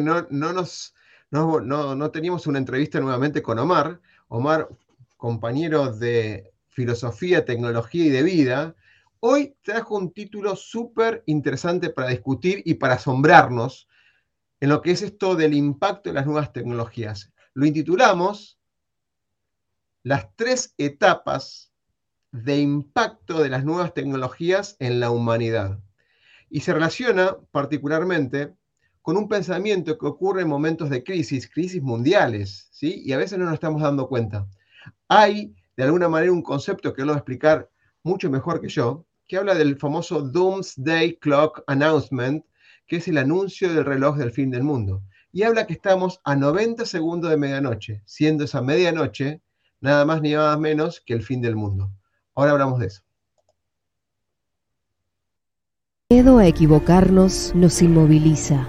no, no teníamos una entrevista nuevamente con Omar. Omar, compañero de filosofía, tecnología y de vida, hoy trajo un título súper interesante para discutir y para asombrarnos en lo que es esto del impacto de las nuevas tecnologías. Lo intitulamos Las tres etapas de impacto de las nuevas tecnologías en la humanidad. Y se relaciona particularmente con un pensamiento que ocurre en momentos de crisis, crisis mundiales, ¿sí? Y a veces no nos estamos dando cuenta. Hay, de alguna manera, un concepto que lo va a explicar mucho mejor que yo, que habla del famoso Doomsday Clock Announcement, que es el anuncio del reloj del fin del mundo. Y habla que estamos a 90 segundos de medianoche, siendo esa medianoche nada más ni nada menos que el fin del mundo. Ahora hablamos de eso. Miedo a equivocarnos nos inmoviliza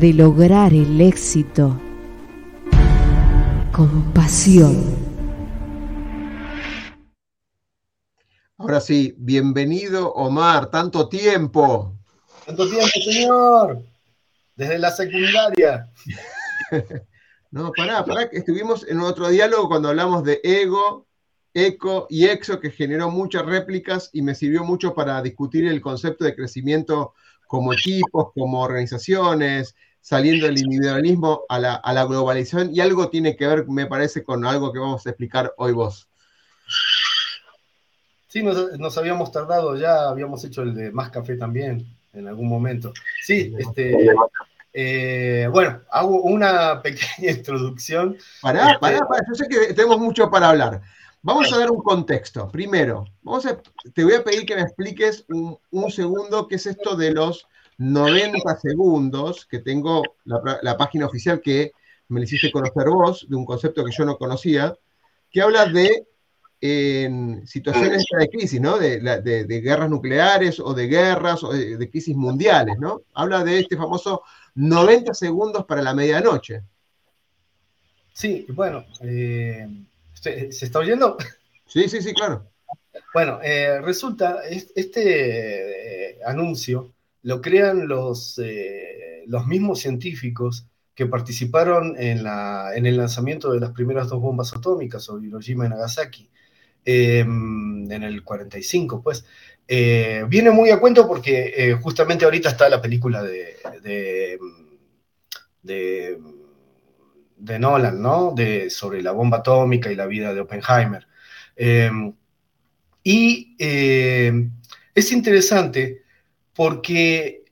de lograr el éxito con pasión. Ahora sí, bienvenido Omar, tanto tiempo. Tanto tiempo, señor. Desde la secundaria. no, pará, pará, que estuvimos en otro diálogo cuando hablamos de ego, eco y exo, que generó muchas réplicas y me sirvió mucho para discutir el concepto de crecimiento como equipos, como organizaciones, saliendo del individualismo a la, globalización y algo tiene que ver, me parece, con algo que vamos a explicar hoy vos. Sí, nos, habíamos tardado ya, habíamos hecho el de Más Café también en algún momento. Sí, este, eh, bueno, hago una pequeña introducción. Pará, pará, este, pará, yo sé que tenemos mucho para hablar. Vamos a dar un contexto. Primero, vamos te voy a pedir que me expliques un, un segundo qué es esto de los 90 segundos, que tengo la, página oficial que me hiciste conocer vos, de un concepto que yo no conocía, que habla de en situaciones de crisis, ¿no? De, guerras nucleares o de guerras o de, crisis mundiales, ¿no? Habla de este famoso 90 segundos para la medianoche. Sí, bueno, eh, ¿se, está oyendo? Sí, sí, sí, claro. Bueno, eh, resulta, este eh, anuncio lo crean los, eh, los mismos científicos que participaron en, la, en, el lanzamiento de las primeras dos bombas atómicas sobre Hiroshima y Nagasaki em, en el 45, pues. Eh, viene muy a cuento porque eh, justamente ahorita está la película de, de, de, Nolan, ¿no? De, sobre la bomba atómica y la vida de Oppenheimer. Em, y es interesante porque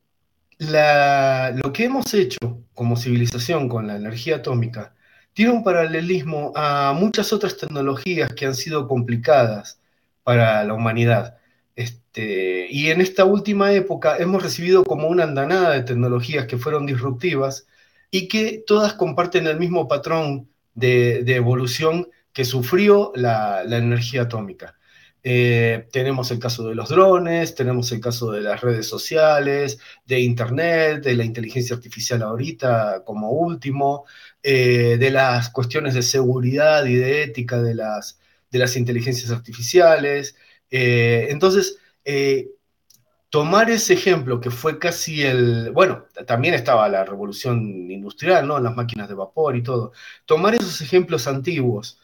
lo que hemos hecho como civilización con la energía atómica tiene un paralelismo a muchas otras tecnologías que han sido complicadas para la humanidad. Este, y en esta última época hemos recibido como una andanada de tecnologías que fueron disruptivas y que todas comparten el mismo patrón de, evolución que sufrió la energía atómica. Eh, tenemos el caso de los drones, tenemos el caso de las redes sociales, de Internet, de la inteligencia artificial ahorita como último, eh, de las cuestiones de seguridad y de ética de las, de las inteligencias artificiales. Eh, entonces, tomar ese ejemplo que fue casi el, bueno, también estaba la revolución industrial, ¿no? Las máquinas de vapor y todo. Tomar esos ejemplos antiguos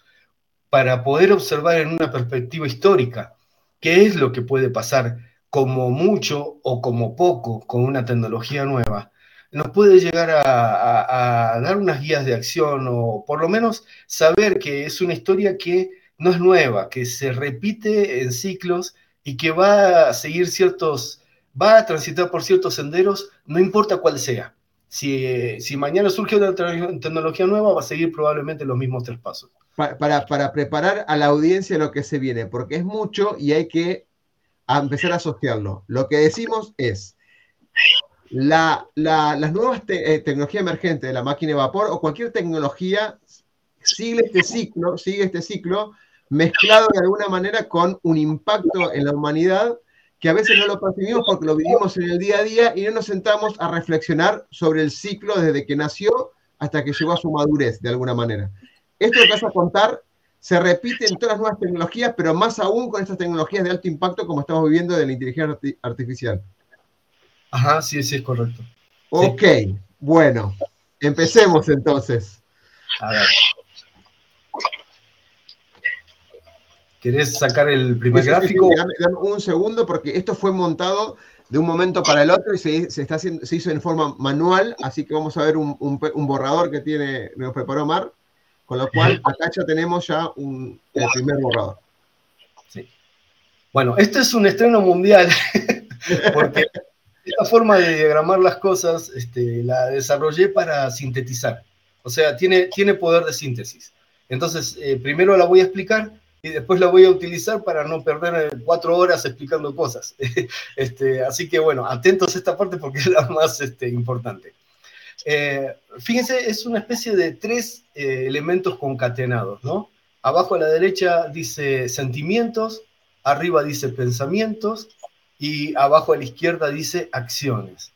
para poder observar en una perspectiva histórica qué es lo que puede pasar como mucho o como poco con una tecnología nueva, nos puede llegar a, dar unas guías de acción o por lo menos saber que es una historia que no es nueva, que se repite en ciclos y que va a seguir ciertos, va a transitar por ciertos senderos, no importa cuál sea. Si, si mañana surge una tecnología nueva, va a seguir probablemente los mismos tres pasos para, para, preparar a la audiencia lo que se viene, porque es mucho y hay que empezar a asociarlo. Lo que decimos es, las nuevas eh, tecnologías emergentes la máquina de vapor o cualquier tecnología sigue este ciclo, sigue este ciclo mezclado de alguna manera con un impacto en la humanidad que a veces no lo percibimos porque lo vivimos en el día a día y no nos sentamos a reflexionar sobre el ciclo desde que nació hasta que llegó a su madurez, de alguna manera. Esto que vas a contar se repite en todas las nuevas tecnologías, pero más aún con estas tecnologías de alto impacto como estamos viviendo de la inteligencia artificial. Ajá, sí, sí, es correcto. Ok, bueno, empecemos entonces. A ver. ¿Querés sacar el primer gráfico? dame, un segundo porque esto fue montado de un momento para el otro y se, está haciendo, se hizo en forma manual, así que vamos a ver un, borrador que tiene, nos preparó Mar, con lo cual acá ya tenemos ya un, el primer borrador. Sí. Bueno, este es un estreno mundial, porque esta forma de diagramar las cosas este, la desarrollé para sintetizar, o sea, tiene, tiene poder de síntesis. Entonces, eh, primero la voy a explicar y después la voy a utilizar para no perder eh, cuatro horas explicando cosas. Este, así que bueno, atentos a esta parte porque es la más este, importante. Eh, fíjense, es una especie de tres eh, elementos concatenados, ¿no? Abajo a la derecha dice sentimientos, arriba dice pensamientos y abajo a la izquierda dice acciones.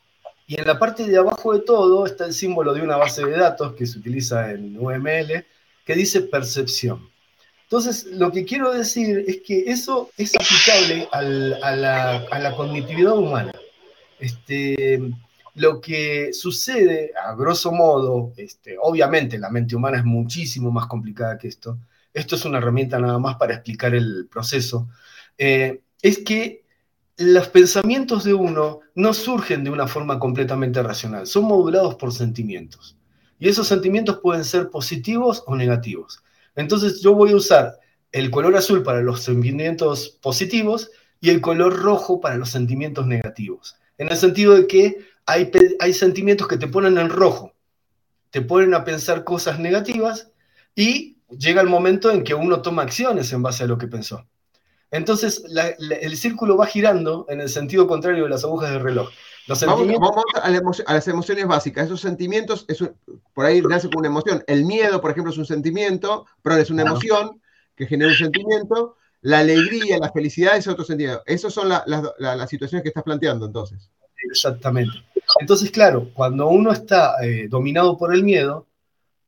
Y en la parte de abajo de todo está el símbolo de una base de datos que se utiliza en UML que dice percepción. Entonces, lo que quiero decir es que eso es aplicable a, la, cognitividad humana. Este, lo que sucede, a grosso modo, este, obviamente la mente humana es muchísimo más complicada que esto, esto es una herramienta nada más para explicar el proceso, eh, es que los pensamientos de uno no surgen de una forma completamente racional, son modulados por sentimientos. Y esos sentimientos pueden ser positivos o negativos. Entonces yo voy a usar el color azul para los sentimientos positivos y el color rojo para los sentimientos negativos. En el sentido de que hay, hay sentimientos que te ponen en rojo, te ponen a pensar cosas negativas y llega el momento en que uno toma acciones en base a lo que pensó. Entonces el círculo va girando en el sentido contrario de las agujas del reloj. Vamos, a, las emociones básicas. Esos sentimientos, por ahí nace con una emoción. El miedo, por ejemplo, es un sentimiento, pero es una emoción que genera un sentimiento. La alegría, la felicidad es otro sentimiento. Esas son las situaciones que estás planteando entonces. Exactamente. Entonces, claro, cuando uno está eh, dominado por el miedo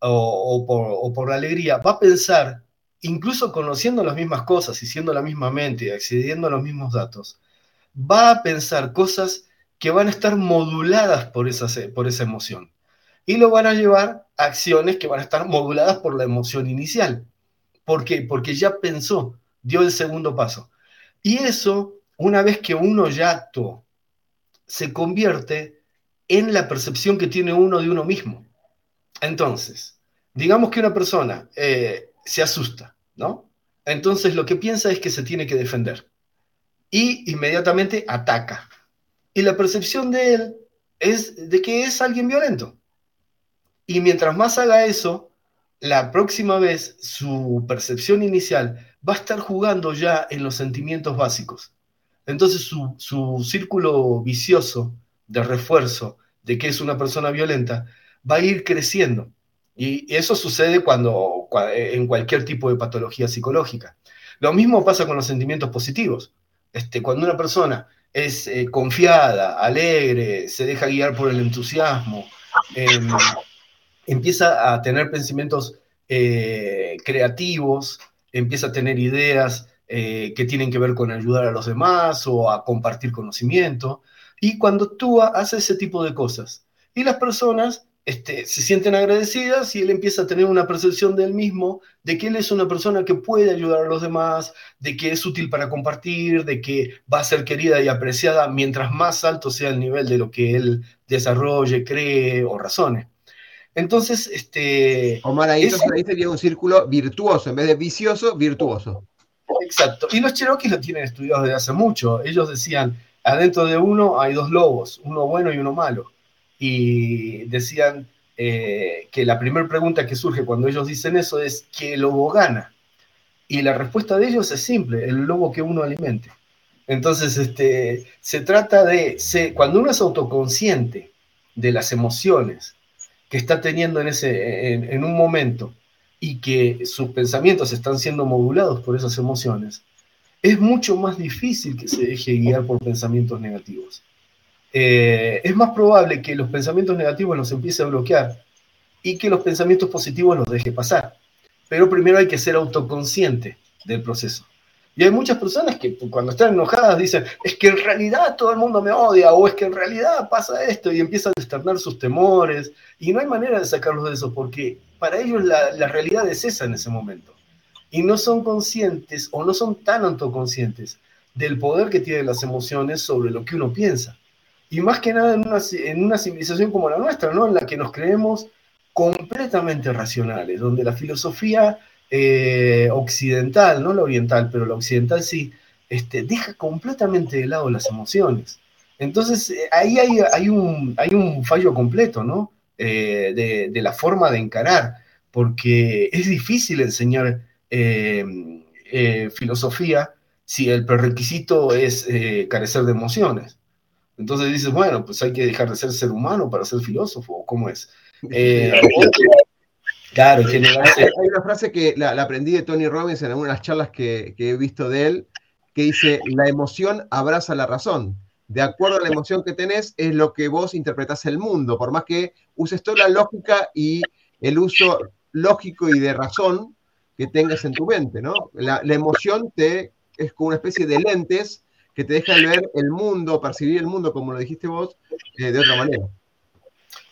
o, por, por la alegría, va a pensar, incluso conociendo las mismas cosas y siendo la misma mente y accediendo a los mismos datos, va a pensar cosas que van a estar moduladas por esa, por esa emoción. Y lo van a llevar a acciones que van a estar moduladas por la emoción inicial. ¿Por qué? Porque ya pensó, dio el segundo paso. Y eso, una vez que uno ya actuó, se convierte en la percepción que tiene uno de uno mismo. Entonces, digamos que una persona eh, se asusta, ¿no? Entonces lo que piensa es que se tiene que defender y inmediatamente ataca y la percepción de él es de que es alguien violento. Y mientras más haga eso, la próxima vez su percepción inicial va a estar jugando ya en los sentimientos básicos. Entonces su, su círculo vicioso de refuerzo de que es una persona violenta va a ir creciendo. Y eso sucede cuando, en cualquier tipo de patología psicológica. Lo mismo pasa con los sentimientos positivos. Este, cuando una persona es eh, confiada, alegre, se deja guiar por el entusiasmo, em, empieza a tener pensamientos eh, creativos, empieza a tener ideas eh, que tienen que ver con ayudar a los demás o a compartir conocimiento. Y cuando actúa, hace ese tipo de cosas. Y las personas este, se sienten agradecidas y él empieza a tener una percepción de él mismo, de que él es una persona que puede ayudar a los demás, de que es útil para compartir, de que va a ser querida y apreciada mientras más alto sea el nivel de lo que él desarrolle, cree o razone. Entonces, este... Omar, ahí, ahí sería un círculo virtuoso, en vez de vicioso, virtuoso. Exacto. Y los cherokees lo tienen estudiado desde hace mucho. Ellos decían, adentro de uno hay dos lobos, uno bueno y uno malo y decían eh, que la primera pregunta que surge cuando ellos dicen eso es, ¿qué lobo gana? Y la respuesta de ellos es simple, el lobo que uno alimente. Entonces, este, se trata de, cuando uno es autoconsciente de las emociones que está teniendo en, ese, en, un momento y que sus pensamientos están siendo modulados por esas emociones, es mucho más difícil que se deje guiar por pensamientos negativos. Eh, es más probable que los pensamientos negativos los empiece a bloquear y que los pensamientos positivos los deje pasar. Pero primero hay que ser autoconsciente del proceso. Y hay muchas personas que cuando están enojadas dicen, es que en realidad todo el mundo me odia, o es que en realidad pasa esto, y empiezan a externar sus temores, y no hay manera de sacarlos de eso, porque para ellos la, la realidad es esa en ese momento. Y no son conscientes o no son tan autoconscientes del poder que tienen las emociones sobre lo que uno piensa. Y más que nada en una, en una civilización como la nuestra, ¿no? En la que nos creemos completamente racionales, donde la filosofía eh, occidental, no la oriental, pero la occidental sí, este, deja completamente de lado las emociones. Entonces, eh, ahí hay, hay, un, hay un fallo completo, ¿no? Eh, de, de, la forma de encarar, porque es difícil enseñar filosofía si el prerequisito es carecer de emociones. Entonces dices, bueno, pues hay que dejar de ser ser humano para ser filósofo, ¿cómo es? Claro, Hay, una frase que la, aprendí de Tony Robbins en algunas charlas que, he visto de él, que dice, la emoción abraza la razón. De acuerdo a la emoción que tenés, es lo que vos interpretás el mundo, por más que uses toda la lógica y el uso lógico y de razón que tengas en tu mente, ¿no? La, emoción te, es como una especie de lentes que te dejan ver el mundo, percibir el mundo, como lo dijiste vos, eh, de otra manera.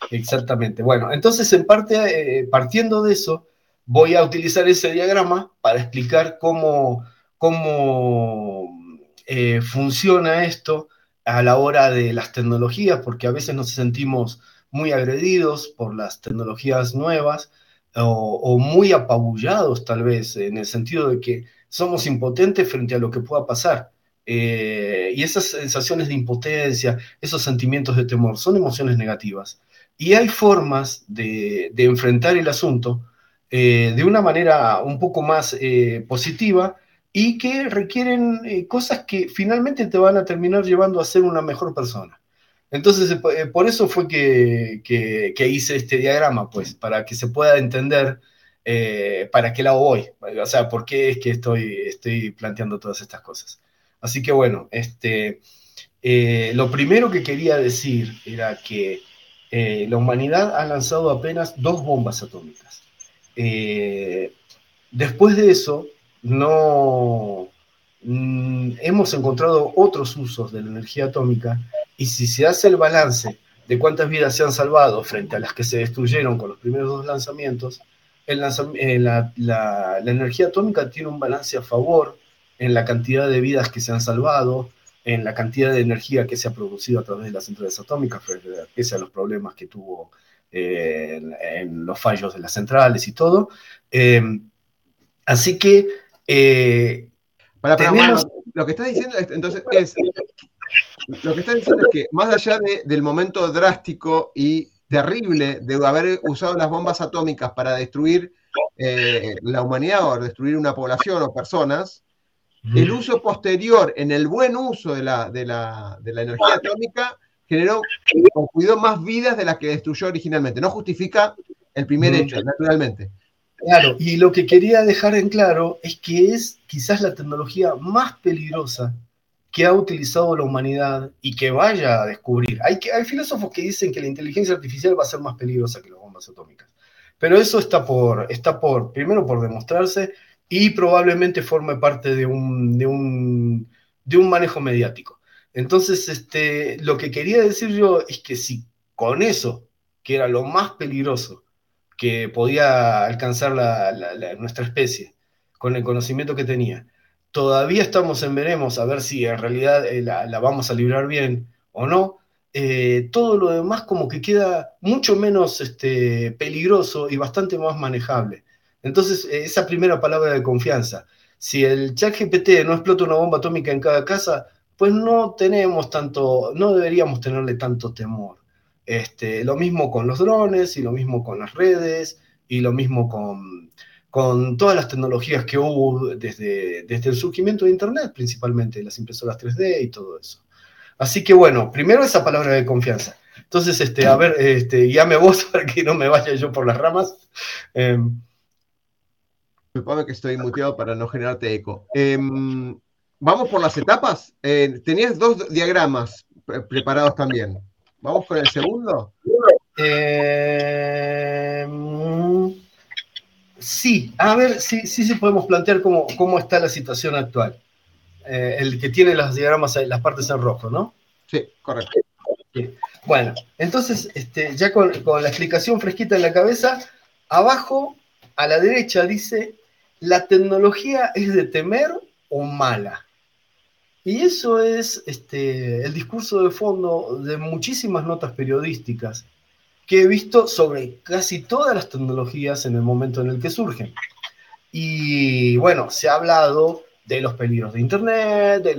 Exactamente. Bueno, entonces en parte, eh, partiendo de eso, voy a utilizar ese diagrama para explicar cómo, cómo eh, funciona esto a la hora de las tecnologías, porque a veces nos sentimos muy agredidos por las tecnologías nuevas o, muy apabullados tal vez, en el sentido de que somos impotentes frente a lo que pueda pasar. Eh, y esas sensaciones de impotencia, esos sentimientos de temor, son emociones negativas. Y hay formas de, enfrentar el asunto eh, de una manera un poco más eh, positiva y que requieren eh, cosas que finalmente te van a terminar llevando a ser una mejor persona. Entonces, por eso fue que, que, hice este diagrama, pues, para que se pueda entender para qué lado voy, o sea, por qué es que estoy, estoy planteando todas estas cosas. Así que bueno, este, lo primero que quería decir era que eh, la humanidad ha lanzado apenas dos bombas atómicas. Eh, después de eso, no mm, hemos encontrado otros usos de la energía atómica y si se hace el balance de cuántas vidas se han salvado frente a las que se destruyeron con los primeros dos lanzamientos, eh, la, la energía atómica tiene un balance a favor en la cantidad de vidas que se han salvado, en la cantidad de energía que se ha producido a través de las centrales atómicas, pese a los problemas que tuvo eh, en, los fallos de las centrales y todo. Eh, así que... Eh, para, lo que estás diciendo entonces es... Lo que estás diciendo es que más allá del momento drástico y terrible de haber usado las bombas atómicas para destruir la humanidad o destruir una población o personas, el uso posterior, en el buen uso de la, de la, energía atómica, generó o cuidó más vidas de las que destruyó originalmente. No justifica el primer hecho, naturalmente. Claro, y lo que quería dejar en claro es que es quizás la tecnología más peligrosa que ha utilizado la humanidad y que vaya a descubrir. Hay, hay filósofos que dicen que la inteligencia artificial va a ser más peligrosa que las bombas atómicas. Pero eso está por, está por, primero por demostrarse y probablemente forme parte de un, de un, de un manejo mediático. Entonces, este, lo que quería decir yo es que si con eso, que era lo más peligroso que podía alcanzar la, nuestra especie, con el conocimiento que tenía, todavía estamos en veremos a ver si en realidad eh, la, vamos a librar bien o no, eh, todo lo demás como que queda mucho menos este, peligroso y bastante más manejable. Entonces, eh, esa primera palabra de confianza, si el chat GPT no explota una bomba atómica en cada casa, pues no tenemos tanto, no deberíamos tenerle tanto temor. Este, lo mismo con los drones y lo mismo con las redes y lo mismo con, todas las tecnologías que hubo desde, desde el surgimiento de Internet, principalmente las impresoras 3D y todo eso. Así que bueno, primero esa palabra de confianza. Entonces, este, a ver, este, vos para que no me vaya yo por las ramas. Eh, que estoy muteado para no generarte eco. Em, vamos por las etapas. Eh, tenías dos diagramas preparados también. ¿Vamos con el segundo? Eh, sí, a ver, sí, sí, sí podemos plantear cómo, cómo está la situación actual. Eh, el que tiene los diagramas, las partes en rojo, ¿no? Sí, correcto. Bueno, entonces, este, ya con, con la explicación fresquita en la cabeza, abajo a la derecha dice, la tecnología es de temer o mala. Y eso es este, el discurso de fondo de muchísimas notas periodísticas que he visto sobre casi todas las tecnologías en el momento en el que surgen. Y bueno, se ha hablado de los peligros de Internet, de,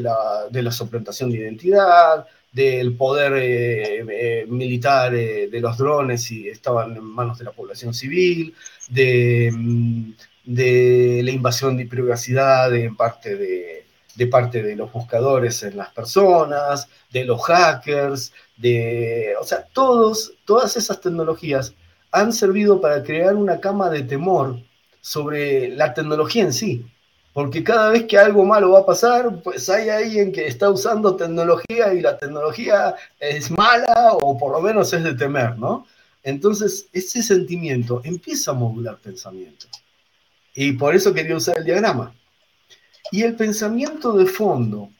la, de la suplantación de identidad, del poder eh, eh, militar eh, de los drones y estaban en manos de la población civil, de, mm, de la invasión de privacidad de parte de, de parte de los buscadores en las personas, de los hackers, de, o sea, todos, todas esas tecnologías han servido para crear una cama de temor sobre la tecnología en sí. Porque cada vez que algo malo va a pasar, pues hay alguien que está usando tecnología y la tecnología es mala o por lo menos es de temer, ¿no? Entonces, ese sentimiento empieza a modular pensamiento. Y por eso quería usar el diagrama. Y el pensamiento de fondo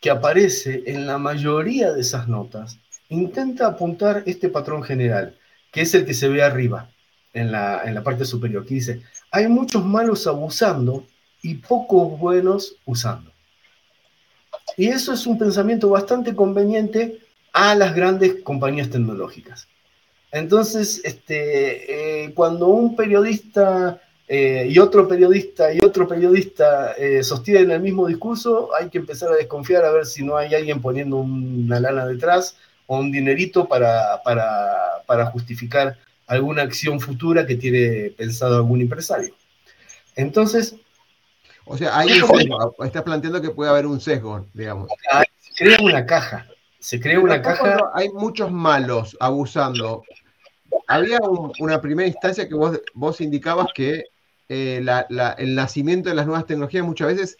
que aparece en la mayoría de esas notas intenta apuntar este patrón general, que es el que se ve arriba, en la, en la parte superior, que dice, hay muchos malos abusando y pocos buenos usando. Y eso es un pensamiento bastante conveniente a las grandes compañías tecnológicas. Entonces, este, eh, cuando un periodista eh, y otro periodista y otro periodista eh, sostienen el mismo discurso, hay que empezar a desconfiar a ver si no hay alguien poniendo una lana detrás o un dinerito para, para, para justificar alguna acción futura que tiene pensado algún empresario. Entonces... O sea, hay un sesgo, estás planteando que puede haber un sesgo, digamos. Se crea una caja, se crea una caja... Hay muchos malos abusando había una primera instancia que vos, vos indicabas que eh, el nacimiento de las nuevas tecnologías muchas veces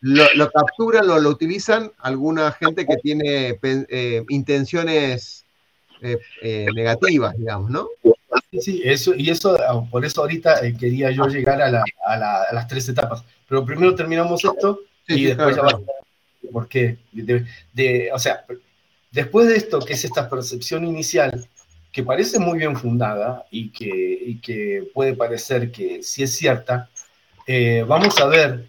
lo, capturan o lo, utilizan alguna gente que tiene eh, intenciones eh, negativas, digamos, ¿no? Sí, sí, eso, y eso, ah, por eso ahorita quería yo llegar a, las tres etapas. Pero primero terminamos esto y después ya va. Porque, de, o sea, después de esto, que es esta percepción inicial, que parece muy bien fundada y que, que puede parecer que sí es cierta, eh, vamos a ver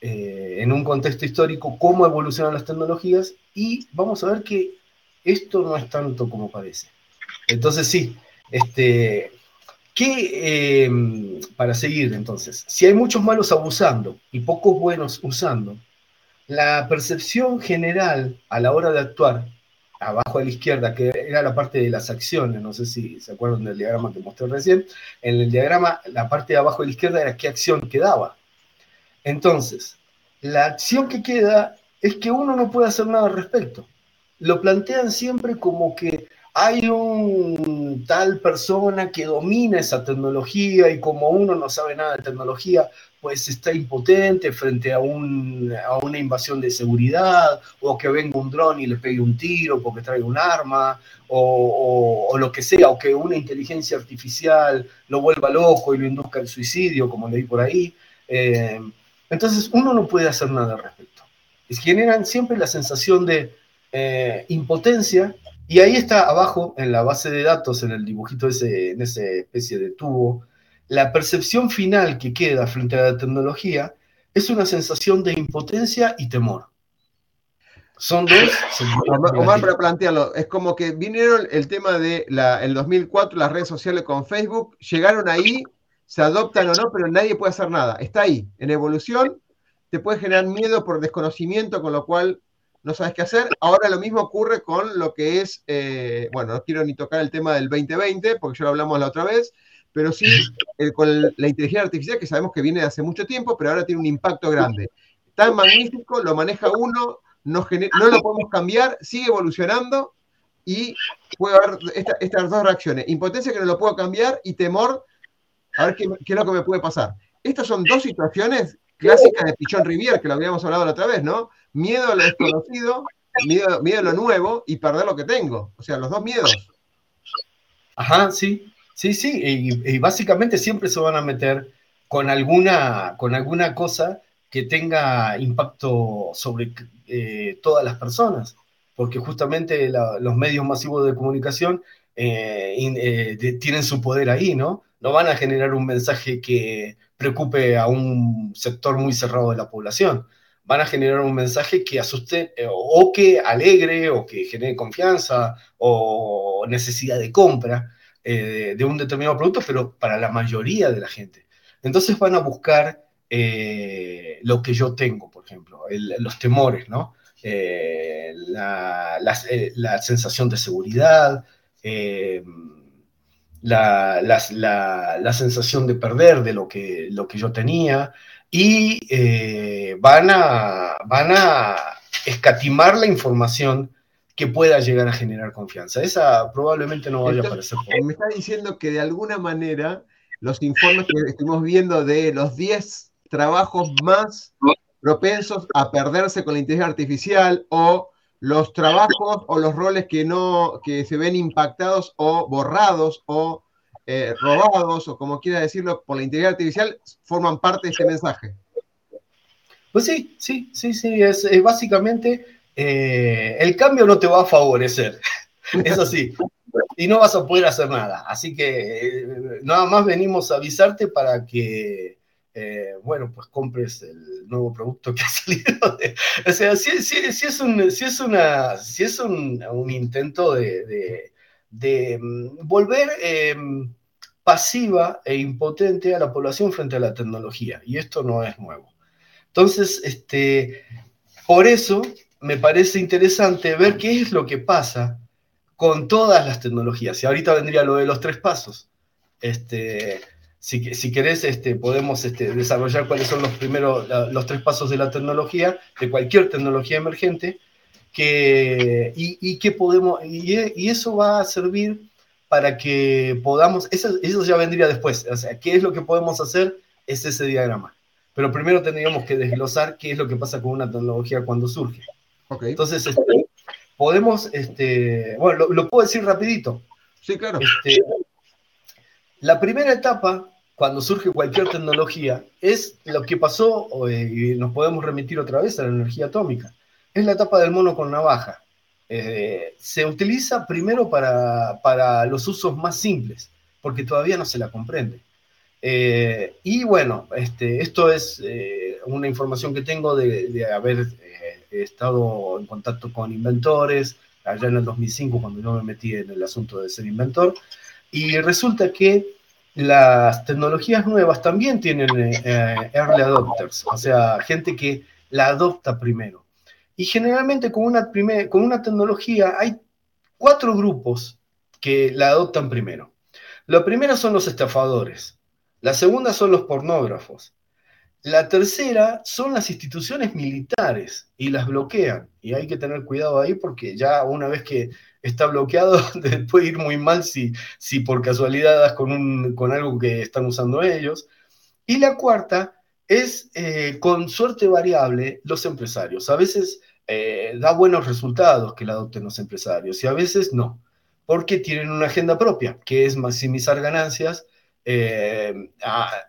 eh, en un contexto histórico cómo evolucionan las tecnologías y vamos a ver que esto no es tanto como parece. Entonces sí, este, ¿qué, em, para seguir entonces, si hay muchos malos abusando y pocos buenos usando, la percepción general a la hora de actuar abajo a la izquierda, que era la parte de las acciones, no sé si se acuerdan del diagrama que mostré recién, en el diagrama la parte de abajo a la izquierda era qué acción quedaba. Entonces, la acción que queda es que uno no puede hacer nada al respecto. Lo plantean siempre como que hay un tal persona que domina esa tecnología y como uno no sabe nada de tecnología, pues está impotente frente a, un, a una invasión de seguridad o que venga un dron y le pegue un tiro porque trae un arma o, o, lo que sea, o que una inteligencia artificial lo vuelva loco y lo induzca al suicidio, como leí por ahí. Eh, entonces uno no puede hacer nada al respecto. Es, generan siempre la sensación de eh, impotencia y ahí está abajo, en la base de datos, en el dibujito ese, en esa especie de tubo, la percepción final que queda frente a la tecnología es una sensación de impotencia y temor. Son dos. Omar, para plantearlo, es como que vinieron el tema de la, el 2004, las redes sociales con Facebook, llegaron ahí, se adoptan o no, pero nadie puede hacer nada. Está ahí, en evolución, te puede generar miedo por desconocimiento, con lo cual no sabes qué hacer. Ahora lo mismo ocurre con lo que es, eh, bueno, no quiero ni tocar el tema del 2020, porque ya lo hablamos la otra vez, pero sí con la inteligencia artificial que sabemos que viene de hace mucho tiempo, pero ahora tiene un impacto grande. Tan magnífico, lo maneja uno, no, no lo podemos cambiar, sigue evolucionando y puede haber estas dos reacciones. Impotencia que no lo puedo cambiar y temor a ver qué, qué, es lo que me puede pasar. Estas son dos situaciones clásicas de Pichón Rivier, que lo habíamos hablado la otra vez, ¿no? Miedo a lo desconocido, miedo, miedo a lo nuevo y perder lo que tengo. O sea, los dos miedos. Ajá, sí, sí, sí. Y, básicamente siempre se van a meter con alguna, con alguna cosa que tenga impacto sobre eh, todas las personas, porque justamente los medios masivos de comunicación eh, eh, tienen su poder ahí, ¿no? No van a generar un mensaje que preocupe a un sector muy cerrado de la población. Van a generar un mensaje que asuste o que alegre o que genere confianza o necesidad de compra eh, de un determinado producto, pero para la mayoría de la gente. Entonces van a buscar eh, lo que yo tengo, por ejemplo, los temores, ¿no? La, la, sensación de seguridad, la, la, sensación de perder de lo que, lo que yo tenía y eh, van, a, van a escatimar la información que pueda llegar a generar confianza. Esa probablemente no vaya a aparecer. Me está diciendo que de alguna manera los informes que estuvimos viendo de los 10 trabajos más propensos a perderse con la inteligencia artificial o los trabajos o los roles que no, que se ven impactados o borrados o eh, robados o como quiera decirlo por la inteligencia artificial forman parte de ese mensaje. Pues sí, sí, sí, sí, es, básicamente eh, el cambio no te va a favorecer, eso sí, y no vas a poder hacer nada. Así que eh, nada más venimos a avisarte para que eh, bueno, pues compres el nuevo producto que ha salido. o sea, si, es, un, si es, una, si es un, intento de, mm, volver em, pasiva e impotente a la población frente a la tecnología, y esto no es nuevo. Entonces, este, por eso me parece interesante ver qué es lo que pasa con todas las tecnologías. Y ahorita vendría lo de los tres pasos. Este, si, querés, este, podemos este, desarrollar cuáles son los primeros, los tres pasos de la tecnología, de cualquier tecnología emergente, que, y, y que podemos, y, y, eso va a servir para que podamos, eso, eso ya vendría después, o sea, qué es lo que podemos hacer, es ese diagrama. Pero primero tendríamos que desglosar qué es lo que pasa con una tecnología cuando surge. Okay. Entonces, este, podemos, este, bueno, lo, lo, puedo decir rapidito. Sí, claro. Este, la primera etapa, cuando surge cualquier tecnología, es lo que pasó, y nos podemos remitir otra vez a la energía atómica, es la etapa del mono con navaja. Eh, se utiliza primero para, los usos más simples, porque todavía no se la comprende. Eh, y bueno, este, esto es eh, una información que tengo de, haber estado en contacto con inventores allá en el 2005 cuando yo me metí en el asunto de ser inventor. Y resulta que las tecnologías nuevas también tienen eh, early adopters, o sea, gente que la adopta primero. Y generalmente con una, con una tecnología hay cuatro grupos que la adoptan primero. La primera son los estafadores, la segunda son los pornógrafos, la tercera son las instituciones militares y las bloquean. Y hay que tener cuidado ahí porque ya una vez que está bloqueado puede ir muy mal si, si por casualidad das con, con algo que están usando ellos. Y la cuarta es, eh, con suerte variable, los empresarios. A veces eh, da buenos resultados que la adopten los empresarios y a veces no, porque tienen una agenda propia, que es maximizar ganancias eh,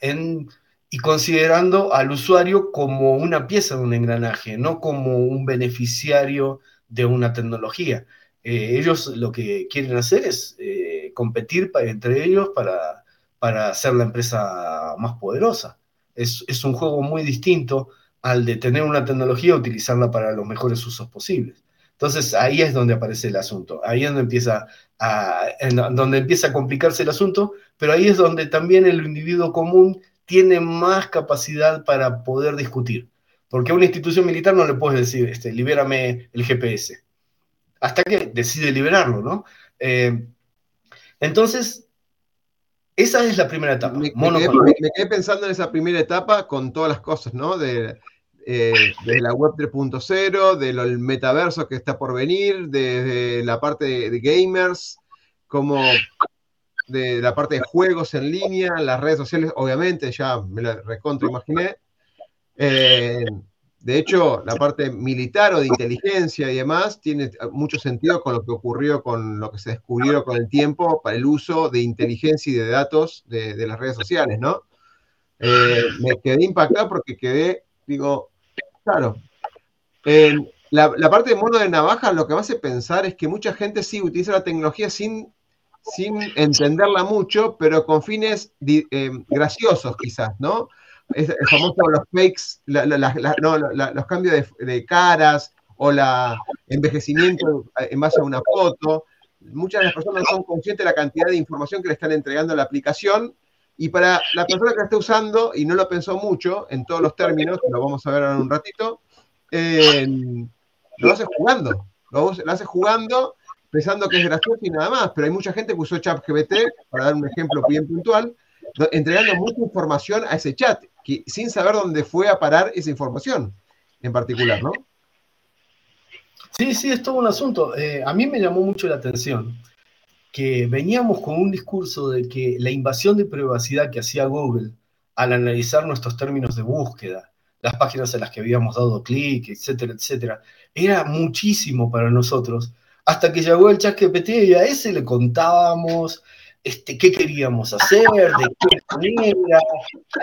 en y considerando al usuario como una pieza de un engranaje, no como un beneficiario de una tecnología. Eh, ellos lo que quieren hacer es eh, competir entre ellos para, para hacer la empresa más poderosa. Es, es, un juego muy distinto al de tener una tecnología y utilizarla para los mejores usos posibles. Entonces ahí es donde aparece el asunto, ahí es donde empieza a, donde empieza a complicarse el asunto, pero ahí es donde también el individuo común tiene más capacidad para poder discutir. Porque a una institución militar no le puedes decir, este, libérame el GPS. Hasta que decide liberarlo, ¿no? Eh, entonces, Esa es la primera etapa. Me, quedé, pensando en esa primera etapa con todas las cosas, ¿no? De, eh, la web 3.0, del metaverso que está por venir, desde la parte de, gamers, como de la parte de juegos en línea, las redes sociales, obviamente, ya me la recontra imaginé. Eh, de hecho, la parte militar o de inteligencia y demás tiene mucho sentido con lo que ocurrió con lo que se descubrió con el tiempo para el uso de inteligencia y de datos de, las redes sociales, ¿no? Eh, me quedé impactado porque quedé, digo, claro, la, parte de mono de navaja lo que me hace pensar es que mucha gente sí utiliza la tecnología sin, sin entenderla mucho, pero con fines eh, graciosos quizás, ¿no? es, el famoso los fakes, los cambios de, caras o la envejecimiento en base a una foto. Muchas de las personas son conscientes de la cantidad de información que le están entregando a la aplicación y para la persona que la está usando y no lo pensó mucho en todos los términos, lo vamos a ver en un ratito, lo hace jugando. Lo, lo hace jugando pensando que es gracioso y nada más, pero hay mucha gente que usó ChatGPT, para dar un ejemplo bien puntual, entregando mucha información a ese chat sin saber dónde fue a parar esa información en particular, ¿no? Sí, sí, es todo un asunto. Eh, a mí me llamó mucho la atención que veníamos con un discurso de que la invasión de privacidad que hacía Google al analizar nuestros términos de búsqueda, las páginas en las que habíamos dado clic, etcétera, etcétera, era muchísimo para nosotros, hasta que llegó el chat GPT y a ese le contábamos este, qué queríamos hacer, de qué manera,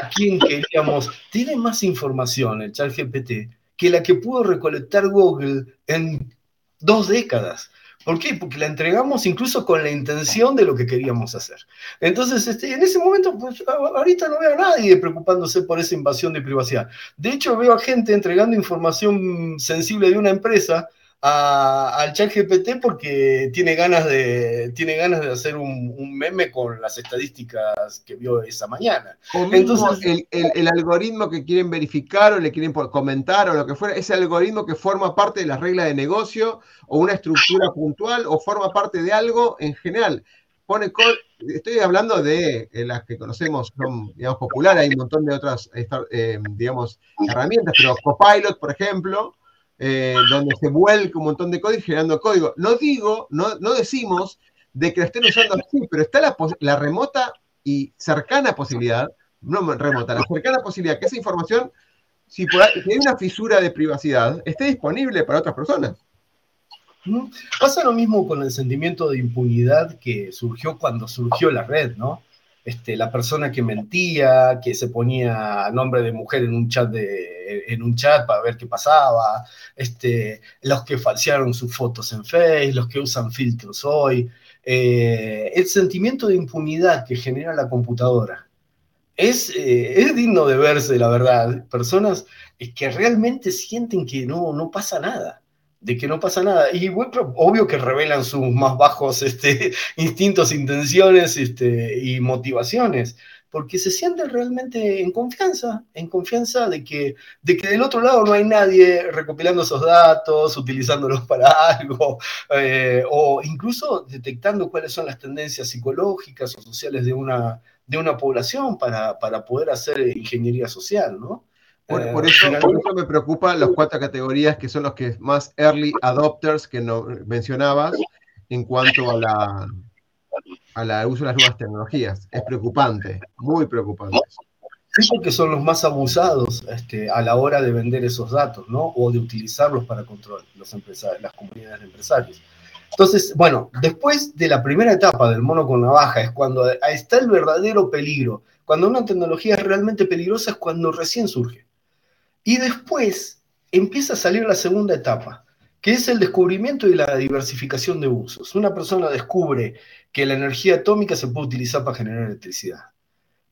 a quién queríamos. Tiene más información el chat GPT que la que pudo recolectar Google en dos décadas. ¿Por qué? Porque la entregamos incluso con la intención de lo que queríamos hacer. Entonces, este, en ese momento, pues ahorita no veo a nadie preocupándose por esa invasión de privacidad. De hecho, veo a gente entregando información sensible de una empresa al chat GPT porque tiene ganas de, tiene ganas de hacer un, meme con las estadísticas que vio esa mañana. Entonces, el, algoritmo que quieren verificar o le quieren comentar o lo que fuera, ese algoritmo que forma parte de las reglas de negocio o una estructura puntual o forma parte de algo en general. Pone estoy hablando de eh, las que conocemos, son, digamos, populares, hay un montón de otras, eh, digamos, herramientas, pero Copilot, por ejemplo, eh, donde se vuelca un montón de código generando código. No digo, no, no decimos de que lo estén usando así, pero está la, remota y cercana posibilidad, no remota, la cercana posibilidad que esa información, si, hay una fisura de privacidad, esté disponible para otras personas. Pasa lo mismo con el sentimiento de impunidad que surgió cuando surgió la red, ¿no? Este, la persona que mentía, que se ponía nombre de mujer en un chat, de, en un chat para ver qué pasaba, este, los que falsearon sus fotos en Facebook, los que usan filtros hoy. Eh, el sentimiento de impunidad que genera la computadora es, eh, es digno de verse, la verdad. Personas que realmente sienten que no, no pasa nada de que no pasa nada. Y bueno, obvio que revelan sus más bajos este, instintos, intenciones este, y motivaciones, porque se sienten realmente en confianza, en confianza de que, de que del otro lado no hay nadie recopilando esos datos, utilizándolos para algo, eh, o incluso detectando cuáles son las tendencias psicológicas o sociales de una, de una población para, para poder hacer ingeniería social, ¿no? Por, eh, eso, me preocupa las cuatro categorías que son los que más early adopters que no, mencionabas en cuanto a la, a la uso de las nuevas tecnologías. Es preocupante, muy preocupante. Sí, porque son los más abusados este, a la hora de vender esos datos, ¿no? O de utilizarlos para control, los las comunidades de empresarios. Entonces, bueno, después de la primera etapa del mono con navaja es cuando está el verdadero peligro. Cuando una tecnología es realmente peligrosa es cuando recién surge. Y después empieza a salir la segunda etapa, que es el descubrimiento y la diversificación de usos. Una persona descubre que la energía atómica se puede utilizar para generar electricidad.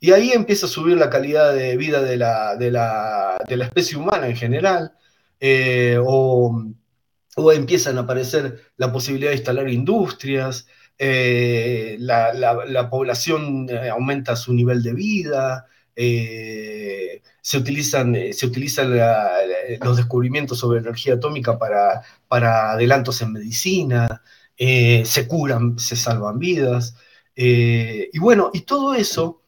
Y ahí empieza a subir la calidad de vida de la, de la, especie humana en general, eh, o, empiezan a aparecer la posibilidad de instalar industrias, eh, la, población eh, aumenta su nivel de vida, se utilizan, eh, se utilizan los descubrimientos sobre energía atómica para, para adelantos en medicina, eh, se curan, se salvan vidas. Eh, y bueno, y todo eso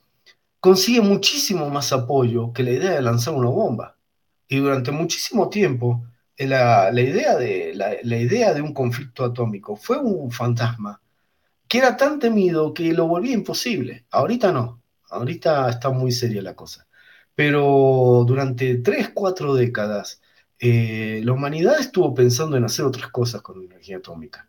consigue muchísimo más apoyo que la idea de lanzar una bomba. Y durante muchísimo tiempo, la, idea, de, la idea de un conflicto atómico fue un fantasma que era tan temido que lo volvía imposible. Ahorita no, ahorita está muy seria la cosa. Pero durante tres, cuatro décadas, eh, la humanidad estuvo pensando en hacer otras cosas con energía atómica.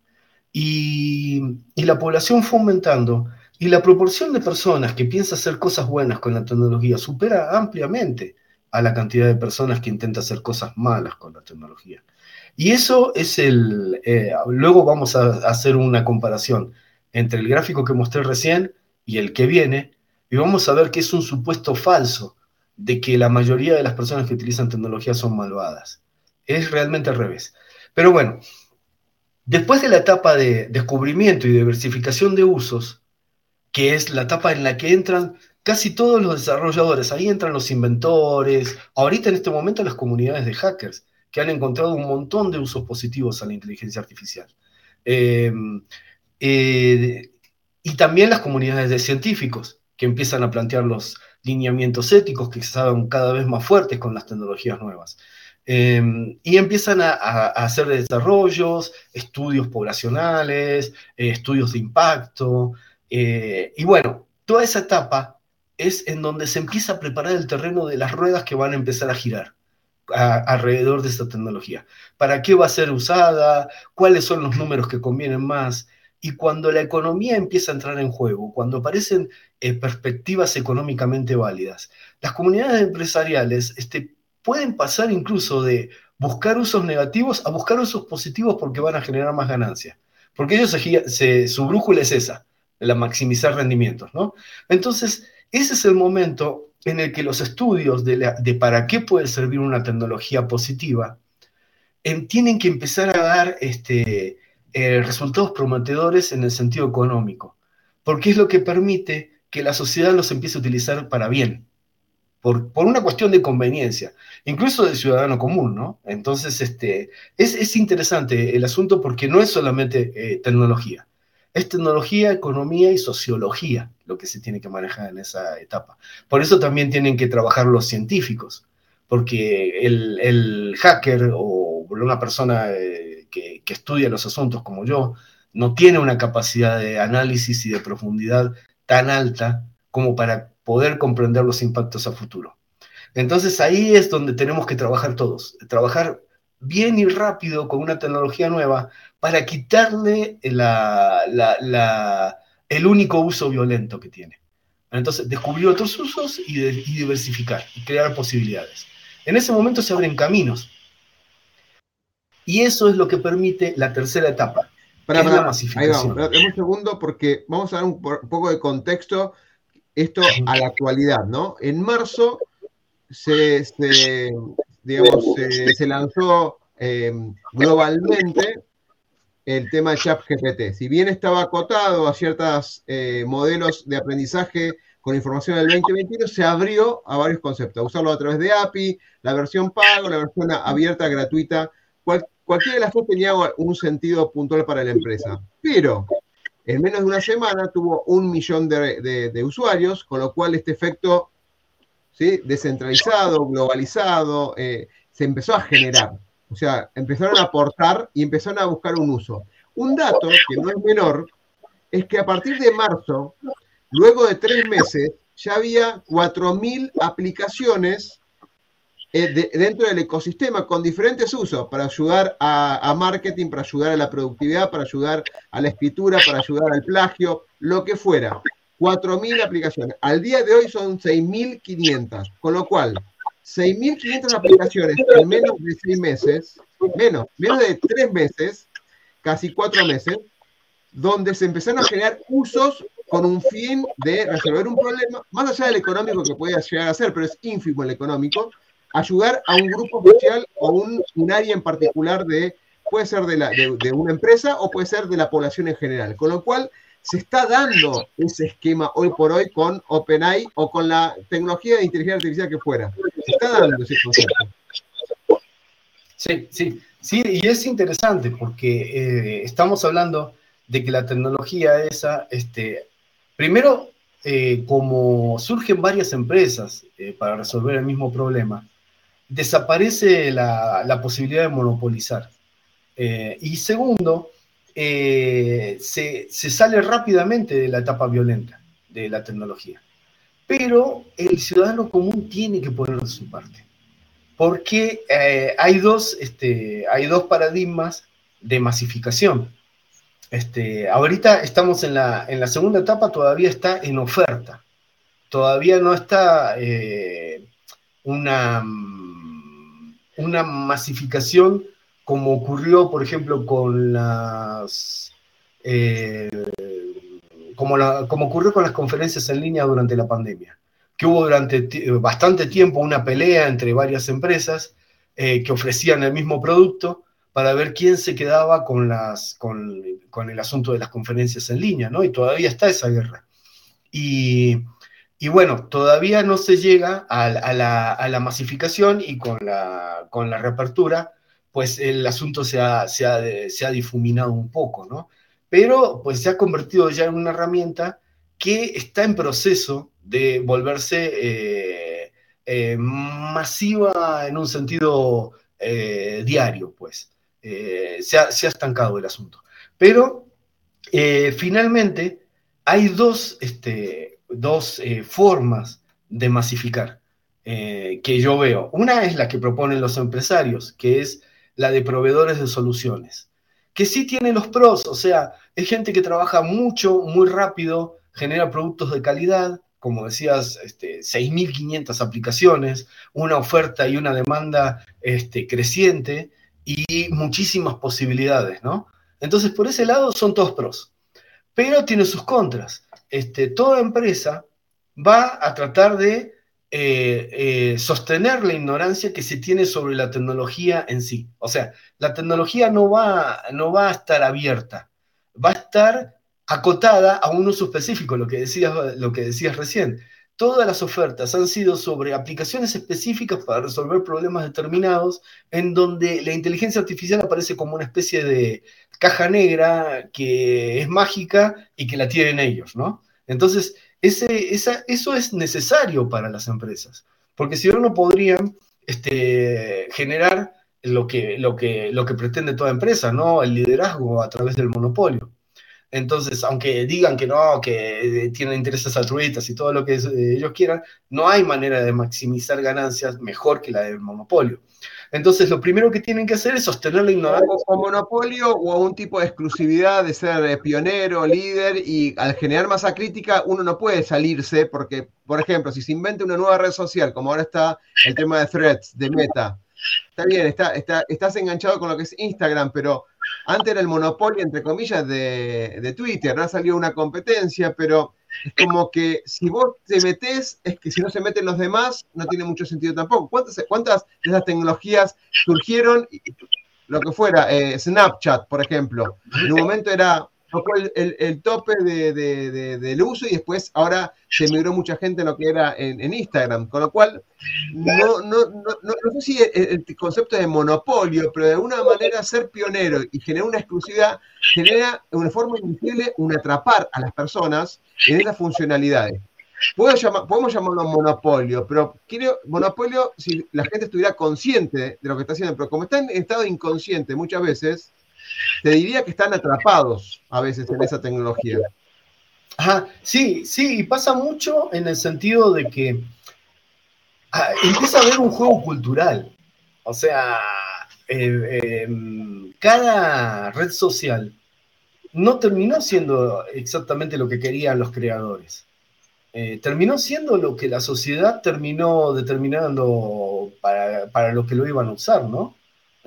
Y, la población fue aumentando y la proporción de personas que piensa hacer cosas buenas con la tecnología supera ampliamente a la cantidad de personas que intenta hacer cosas malas con la tecnología. Y eso es el... Eh, luego vamos a hacer una comparación entre el gráfico que mostré recién y el que viene, y vamos a ver que es un supuesto falso de que la mayoría de las personas que utilizan tecnología son malvadas. Es realmente al revés. Pero bueno, después de la etapa de descubrimiento y diversificación de usos, que es la etapa en la que entran casi todos los desarrolladores, ahí entran los inventores, ahorita en este momento las comunidades de hackers, que han encontrado un montón de usos positivos a la inteligencia artificial. Eh, eh, y también las comunidades de científicos que empiezan a plantear los lineamientos éticos que se cada vez más fuertes con las tecnologías nuevas. Em, y empiezan a, hacer desarrollos, estudios poblacionales, eh, estudios de impacto. Eh, y bueno, toda esa etapa es en donde se empieza a preparar el terreno de las ruedas que van a empezar a girar alrededor de esta tecnología. ¿Para qué va a ser usada? ¿Cuáles son los números que convienen más? Y cuando la economía empieza a entrar en juego, cuando aparecen eh, perspectivas económicamente válidas, las comunidades empresariales este, pueden pasar incluso de buscar usos negativos a buscar usos positivos porque van a generar más ganancias. Porque ellos su brújula es esa, la maximizar rendimientos, ¿no? Entonces, ese es el momento en el que los estudios de, para qué puede servir una tecnología positiva tienen que empezar a dar este, eh, resultados prometedores en el sentido económico, porque es lo que permite que la sociedad los empiece a utilizar para bien, por, por una cuestión de conveniencia, incluso del ciudadano común, ¿no? Entonces, este, es, es interesante el asunto porque no es solamente eh, tecnología, es tecnología, economía y sociología lo que se tiene que manejar en esa etapa. Por eso también tienen que trabajar los científicos, porque el, el hacker o una persona... Eh, que, estudia los asuntos como yo, no tiene una capacidad de análisis y de profundidad tan alta como para poder comprender los impactos a futuro. Entonces ahí es donde tenemos que trabajar todos, trabajar bien y rápido con una tecnología nueva para quitarle el único uso violento que tiene. Entonces, descubrir otros usos y, y diversificar y crear posibilidades. En ese momento se abren caminos y eso es lo que permite la tercera etapa. Para, la masificación. Ahí vamos, un segundo porque vamos a dar un, poco de contexto esto a la actualidad, ¿no? En marzo se, digamos, se, lanzó em, globalmente el tema de ChatGPT. Si bien estaba acotado a ciertos eh, modelos de aprendizaje con información del 2021, se abrió a varios conceptos. Usarlo a través de API, la versión pago, la versión abierta, gratuita. Cualquiera de las dos tenía un sentido puntual para la empresa, pero en menos de una semana tuvo un millón de, usuarios, con lo cual este efecto ¿sí? descentralizado, globalizado, eh, se empezó a generar. O sea, empezaron a aportar y empezaron a buscar un uso. Un dato que no es menor es que a partir de marzo, luego de tres meses, ya había 4.000 aplicaciones eh, dentro del ecosistema con diferentes usos para ayudar a, marketing, para ayudar a la productividad, para ayudar a la escritura, para ayudar al plagio, lo que fuera. 4.000 aplicaciones. Al día de hoy son 6.500, con lo cual 6.500 aplicaciones en menos de 6 meses, menos, menos de 3 meses, casi 4 meses, donde se empezaron a generar usos con un fin de resolver un problema, más allá del económico que puede llegar a ser, pero es ínfimo el económico, ayudar a un grupo social o un, un área en particular de, puede ser de, la, de, una empresa o puede ser de la población en general. Con lo cual, se está dando ese esquema hoy por hoy con OpenAI o con la tecnología de inteligencia artificial que fuera. Se está dando ese concepto. Sí, sí, sí, y es interesante porque eh, estamos hablando de que la tecnología esa este, Primero, eh, como surgen varias empresas eh, para resolver el mismo problema, desaparece la, posibilidad de monopolizar. Eh, y segundo, se, sale rápidamente de la etapa violenta de la tecnología. Pero el ciudadano común tiene que poner su parte, porque hay, dos, este, hay dos paradigmas de masificación. Este, ahorita estamos en la, en la segunda etapa, todavía está en oferta. Todavía no está eh, una, una masificación como ocurrió, por ejemplo, con las. Eh, como, como ocurrió con las conferencias en línea durante la pandemia, que hubo durante bastante tiempo una pelea entre varias empresas eh, que ofrecían el mismo producto para ver quién se quedaba con, las, con, el asunto de las conferencias en línea, ¿no? Y todavía está esa guerra. Y, bueno, todavía no se llega a, la, masificación y con la, con la reapertura, pues el asunto se ha, se, ha, difuminado un poco, ¿no? Pero pues se ha convertido ya en una herramienta que está en proceso de volverse eh, eh, masiva en un sentido eh, diario, pues. Eh, se, ha, estancado el asunto. Pero finalmente hay dos, este, dos eh, formas de masificar que yo veo. Una es la que proponen los empresarios, que es la de proveedores de soluciones, que sí tiene los pros, o sea, es gente que trabaja mucho, muy rápido, genera productos de calidad, como decías, este, 6.500 aplicaciones, una oferta y una demanda este, creciente, y muchísimas posibilidades, ¿no? Entonces, por ese lado son todos pros, pero tiene sus contras. Este, toda empresa va a tratar de eh, eh, sostener la ignorancia que se tiene sobre la tecnología en sí. O sea, la tecnología no va, no va a estar abierta, va a estar acotada a un uso específico, lo que decías, lo que decías recién todas las ofertas han sido sobre aplicaciones específicas para resolver problemas determinados, en donde la inteligencia artificial aparece como una especie de caja negra que es mágica y que la tienen ellos, ¿no? Entonces, eso es necesario para las empresas, porque si no, no podrían este, generar lo que, lo, que, lo que pretende toda empresa, ¿no? El liderazgo a través del monopolio. Entonces, aunque digan que no, que eh, tienen intereses altruistas y todo lo que eh, ellos quieran, no hay manera de maximizar ganancias mejor que la del monopolio. Entonces, lo primero que tienen que hacer es sostener la ignorancia. O, monopolio o un tipo de exclusividad de ser eh, pionero, líder, y al generar masa crítica, uno no puede salirse, porque, por ejemplo, si se inventa una nueva red social, como ahora está el tema de threads, de meta, está bien, está, está, estás enganchado con lo que es Instagram, pero antes era el monopolio, entre comillas, de, Twitter, no ha salido una competencia, pero es como que si vos te metés, es que si no se meten los demás, no tiene mucho sentido tampoco. ¿Cuántas, cuántas de esas tecnologías surgieron? Lo que fuera, eh, Snapchat, por ejemplo. En un momento era el, tope del uso y después ahora se migró mucha gente en lo que era en, Instagram, con lo cual no, no, sé si el, concepto de monopolio, pero de alguna manera ser pionero y generar una exclusividad genera una forma invisible un atrapar a las personas en esas funcionalidades. podemos llamarlo monopolio, pero quiero monopolio si la gente estuviera consciente de lo que está haciendo, pero como está en estado inconsciente muchas veces, te diría que están atrapados a veces en esa tecnología. Ajá, sí, sí, y pasa mucho en el sentido de que ah, empieza a haber un juego cultural. O sea, eh, em, cada red social no terminó siendo exactamente lo que querían los creadores. Eh, terminó siendo lo que la sociedad terminó determinando para, para, lo que lo iban a usar, ¿no?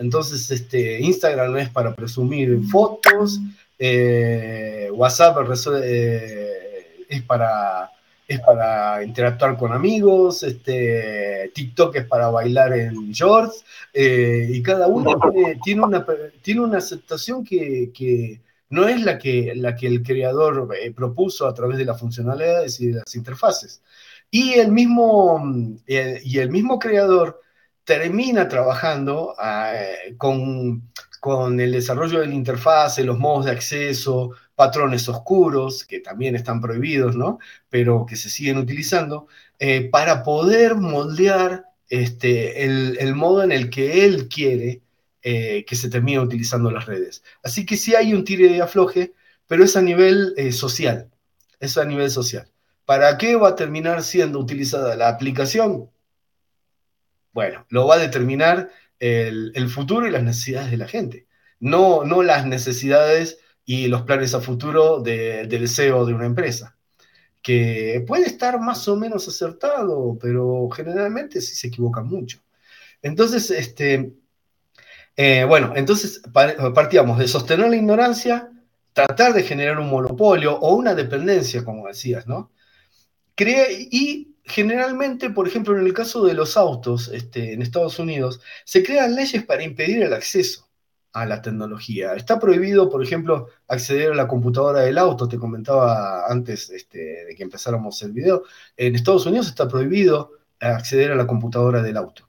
Entonces, este, Instagram no es para presumir fotos, eh, WhatsApp eh, es, para, es para interactuar con amigos, este, TikTok es para bailar en shorts, eh, y cada uno tiene, una, tiene una aceptación que, no es la que, la que el creador propuso a través de las funcionalidades y de las interfaces. Y el mismo, y el mismo creador termina trabajando ah, con, con, el desarrollo de la interfaz, los modos de acceso, patrones oscuros, que también están prohibidos, ¿no? Pero que se siguen utilizando, eh, para poder moldear este, el, modo en el que él quiere eh, que se termine utilizando las redes. Así que sí hay un tire de afloje, pero es a nivel eh, social, es a nivel social. ¿Para qué va a terminar siendo utilizada la aplicación? Bueno, lo va a determinar el, futuro y las necesidades de la gente, no, no las necesidades y los planes a futuro del CEO de una empresa, que puede estar más o menos acertado, pero generalmente sí se equivoca mucho. Entonces, este, eh, bueno, entonces partíamos de sostener la ignorancia, tratar de generar un monopolio o una dependencia, como decías, ¿no? y generalmente, por ejemplo, en el caso de los autos este, en Estados Unidos, se crean leyes para impedir el acceso a la tecnología. Está prohibido, por ejemplo, acceder a la computadora del auto, te comentaba antes este, de que empezáramos el video. En Estados Unidos está prohibido acceder a la computadora del auto.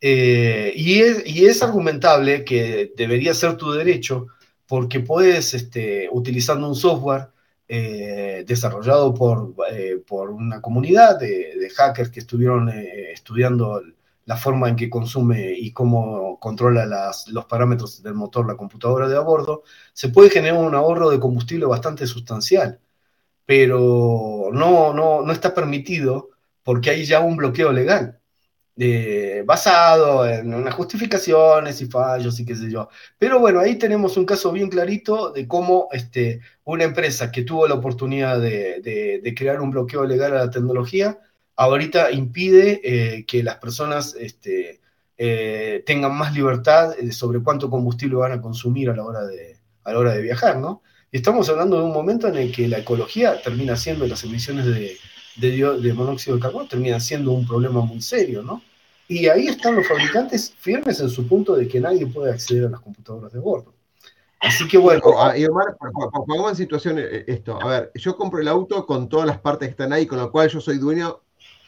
Eh, y, es, argumentable que debería ser tu derecho porque puedes, este, utilizando un software, eh, desarrollado por, eh, por, una comunidad de, hackers que estuvieron eh, estudiando la forma en que consume y cómo controla los parámetros del motor la computadora de a bordo, se puede generar un ahorro de combustible bastante sustancial, pero no, no, no está permitido porque hay ya un bloqueo legal basado en unas justificaciones y fallos y qué sé yo. Pero bueno, ahí tenemos un caso bien clarito de cómo este, una empresa que tuvo la oportunidad de, crear un bloqueo legal a la tecnología, ahorita impide eh, que las personas este, eh, tengan más libertad eh, sobre cuánto combustible van a consumir a la hora de, a la hora de viajar, ¿no? Y estamos hablando de un momento en el que la ecología termina siendo, las emisiones de, de monóxido de carbono terminan siendo un problema muy serio, ¿no? Y ahí están los fabricantes firmes en su punto de que nadie puede acceder a las computadoras de bordo. Así que bueno. Ah, y Omar, pongamos en situación eh, esto. A ver, yo compro el auto con todas las partes que están ahí, con lo cual yo soy dueño,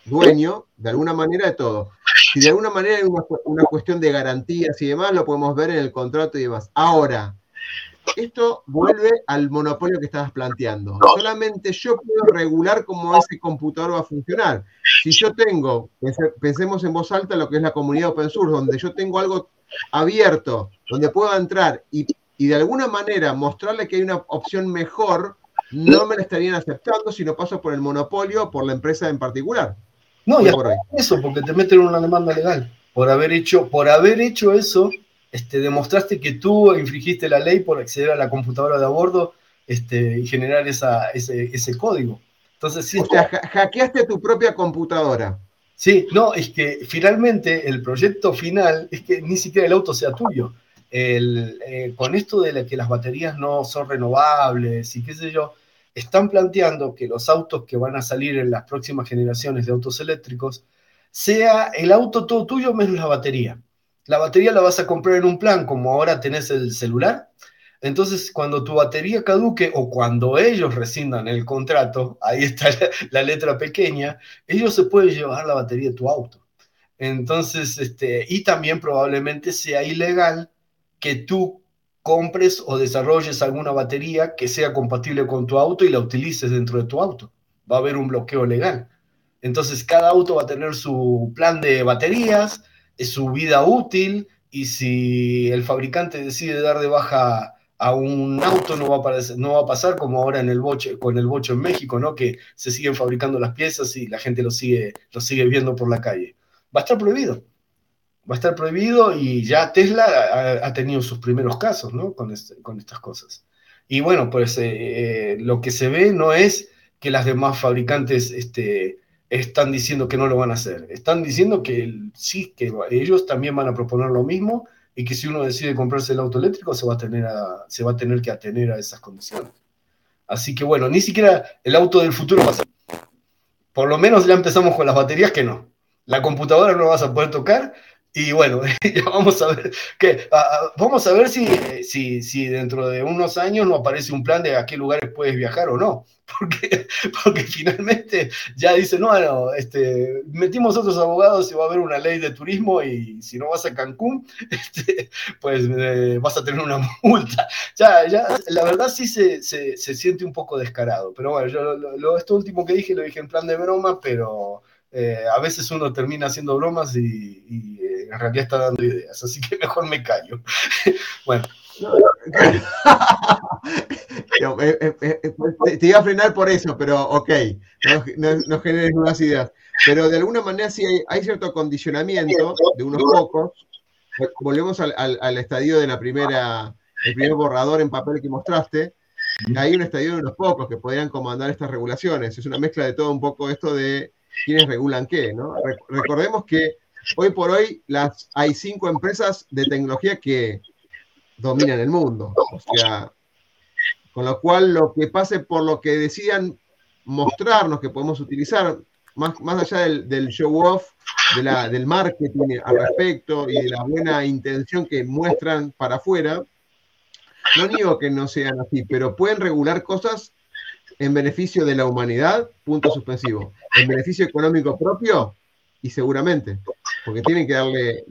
dueño de alguna manera de todo. Si de alguna manera hay una cuestión de garantías y demás, lo podemos ver en el contrato y demás. Ahora, esto vuelve al monopolio que estabas planteando. Solamente yo puedo regular cómo ese computador va a funcionar. Si yo tengo, pensemos en voz alta lo que es la comunidad open source, donde yo tengo algo abierto, donde puedo entrar y, de alguna manera mostrarle que hay una opción mejor, no me la estarían aceptando si no paso por el monopolio, por la empresa en particular. No, y por eso, porque te meten una demanda legal. Por haber hecho, por haber hecho eso, este, demostraste que tú infringiste la ley por acceder a la computadora de a bordo este, y generar ese, código. Entonces, sí, o sea, hackeaste tu propia computadora. Sí, no, es que finalmente el proyecto final es que ni siquiera el auto sea tuyo. Eh, con esto de que las baterías no son renovables y qué sé yo, están planteando que los autos que van a salir en las próximas generaciones de autos eléctricos sea el auto todo tuyo menos la batería la batería la vas a comprar en un plan, como ahora tenés el celular. Entonces, cuando tu batería caduque o cuando ellos rescindan el contrato, ahí está la, letra pequeña, ellos se pueden llevar la batería de tu auto. Entonces, este, y también probablemente sea ilegal que tú compres o desarrolles alguna batería que sea compatible con tu auto y la utilices dentro de tu auto. Va a haber un bloqueo legal. Entonces, cada auto va a tener su plan de baterías, su vida útil y si el fabricante decide dar de baja a un auto no va a, no va a pasar como ahora en el boche, con el bocho en México, ¿no? que se siguen fabricando las piezas y la gente lo sigue, lo sigue viendo por la calle. Va a estar prohibido. Va a estar prohibido y ya Tesla ha, tenido sus primeros casos ¿no? con, este, con estas cosas. Y bueno, pues eh, eh, lo que se ve no es que las demás fabricantes este, están diciendo que no lo van a hacer. Están diciendo que sí, que ellos también van a proponer lo mismo y que si uno decide comprarse el auto eléctrico se va a tener, se va a tener que atener a esas condiciones. Así que bueno, ni siquiera el auto del futuro va a ser. Por lo menos ya empezamos con las baterías que no. La computadora no vas a poder tocar Y bueno, vamos a ver que vamos a ver si, si, si, dentro de unos años no aparece un plan de a qué lugares puedes viajar o no. Porque, porque finalmente ya dice, no, no, este, metimos otros abogados y va a haber una ley de turismo y si no vas a Cancún, este, pues eh, vas a tener una multa. Ya, la verdad sí se, se, se siente un poco descarado. Pero bueno, yo lo, esto último que dije lo dije en plan de broma, pero eh, a veces uno termina haciendo bromas y, eh, en realidad está dando ideas, así que mejor me callo. bueno. Eh, te iba a frenar por eso, pero ok, no, no, generes nuevas ideas. Pero de alguna manera sí hay, cierto condicionamiento de unos pocos. Volvemos al, al, estadio de la primera, el primer borrador en papel que mostraste. Hay un estadio de unos pocos que podrían comandar estas regulaciones. Es una mezcla de todo un poco esto de quiénes regulan qué, ¿no? Recordemos que hoy por hoy las, hay cinco empresas de tecnología que dominan el mundo. O sea, con lo cual lo que pase por lo que decidan mostrarnos que podemos utilizar, más, más allá del, show off, del marketing al respecto y de la buena intención que muestran para afuera, no digo que no sean así, pero pueden regular cosas en beneficio de la humanidad, punto suspensivo. En beneficio económico propio, y seguramente, porque tienen que darle,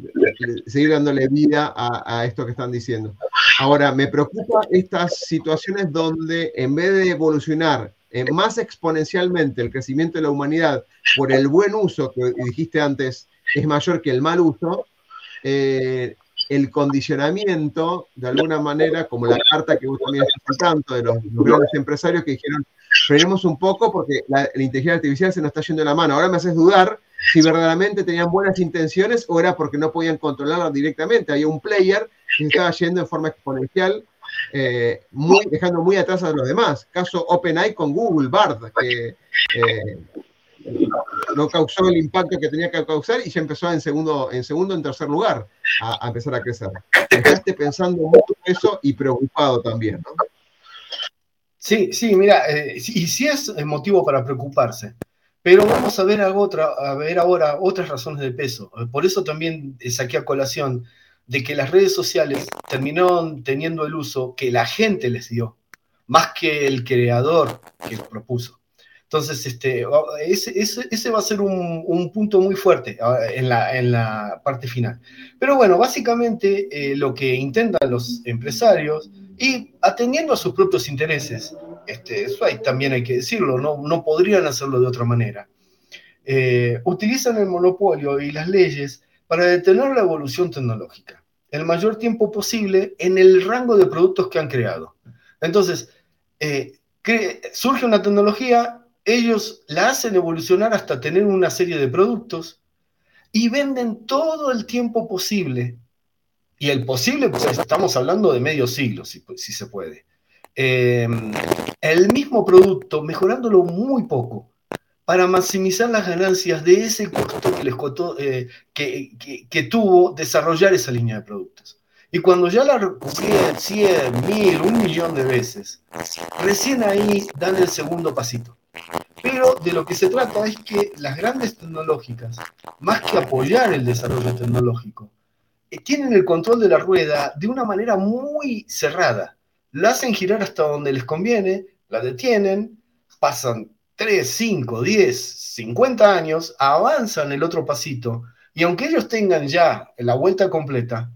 seguir dándole vida a, esto que están diciendo. Ahora, me preocupa estas situaciones donde en vez de evolucionar más exponencialmente el crecimiento de la humanidad por el buen uso que dijiste antes es mayor que el mal uso, eh, el condicionamiento, de alguna manera, como la carta que vos también estás tanto de los, grandes empresarios que dijeron, frenemos un poco porque la, inteligencia artificial se nos está yendo de la mano. Ahora me haces dudar si verdaderamente tenían buenas intenciones o era porque no podían controlarla directamente. Había un player que estaba yendo en forma exponencial, eh, muy, dejando muy atrás a los demás. Caso OpenAI con Google, Bard, eh, no causó el impacto que tenía que causar y ya empezó en segundo, en segundo, en tercer lugar a, empezar a crecer. Estás pensando mucho en eso y preocupado también, ¿no? Sí, sí, mira, eh, y sí es motivo para preocuparse. Pero vamos a ver, otra, a ver ahora otras razones de peso. Por eso también saqué a colación de que las redes sociales terminaron teniendo el uso que la gente les dio, más que el creador que lo propuso. Entonces, este, ese, ese, va a ser un, punto muy fuerte ah, en la, en la, parte final. Pero bueno, básicamente eh, lo que intentan los empresarios, y atendiendo a sus propios intereses, este, eso también hay que decirlo, no, no podrían hacerlo de otra manera, eh, utilizan el monopolio y las leyes para detener la evolución tecnológica el mayor tiempo posible en el rango de productos que han creado. Entonces, eh, surge una tecnología, ellos la hacen evolucionar hasta tener una serie de productos y venden todo el tiempo posible. Y el posible, pues estamos hablando de medio siglo, si, se puede. Em, el mismo producto, mejorándolo muy poco, para maximizar las ganancias de ese costo que, les costó, eh, que, que, tuvo desarrollar esa línea de productos. Y cuando ya la recuperen 100, 1000, un millón de veces, recién ahí dan el segundo pasito. Pero de lo que se trata es que las grandes tecnológicas, más que apoyar el desarrollo tecnológico, eh, tienen el control de la rueda de una manera muy cerrada. La hacen girar hasta donde les conviene, la detienen, pasan 3, 5, 10, 50 años, avanzan el otro pasito, y aunque ellos tengan ya la vuelta completa,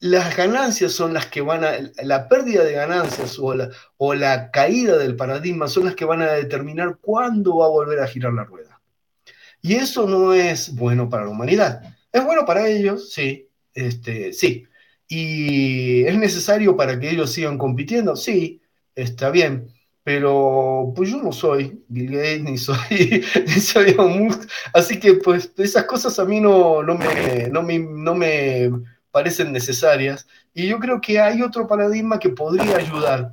las ganancias son las que van a, la pérdida de ganancias o la, o la caída del paradigma son las que van a determinar cuándo va a volver a girar la rueda. Y eso no es bueno para la humanidad. Es bueno para ellos, sí, este, sí. Y es necesario para que ellos sigan compitiendo, sí, está bien. Pero pues yo no soy Bill Gates, ni soy, ni soy así que pues esas cosas a mí no, no, me, no, me, no me parecen necesarias. Y yo creo que hay otro paradigma que podría ayudar,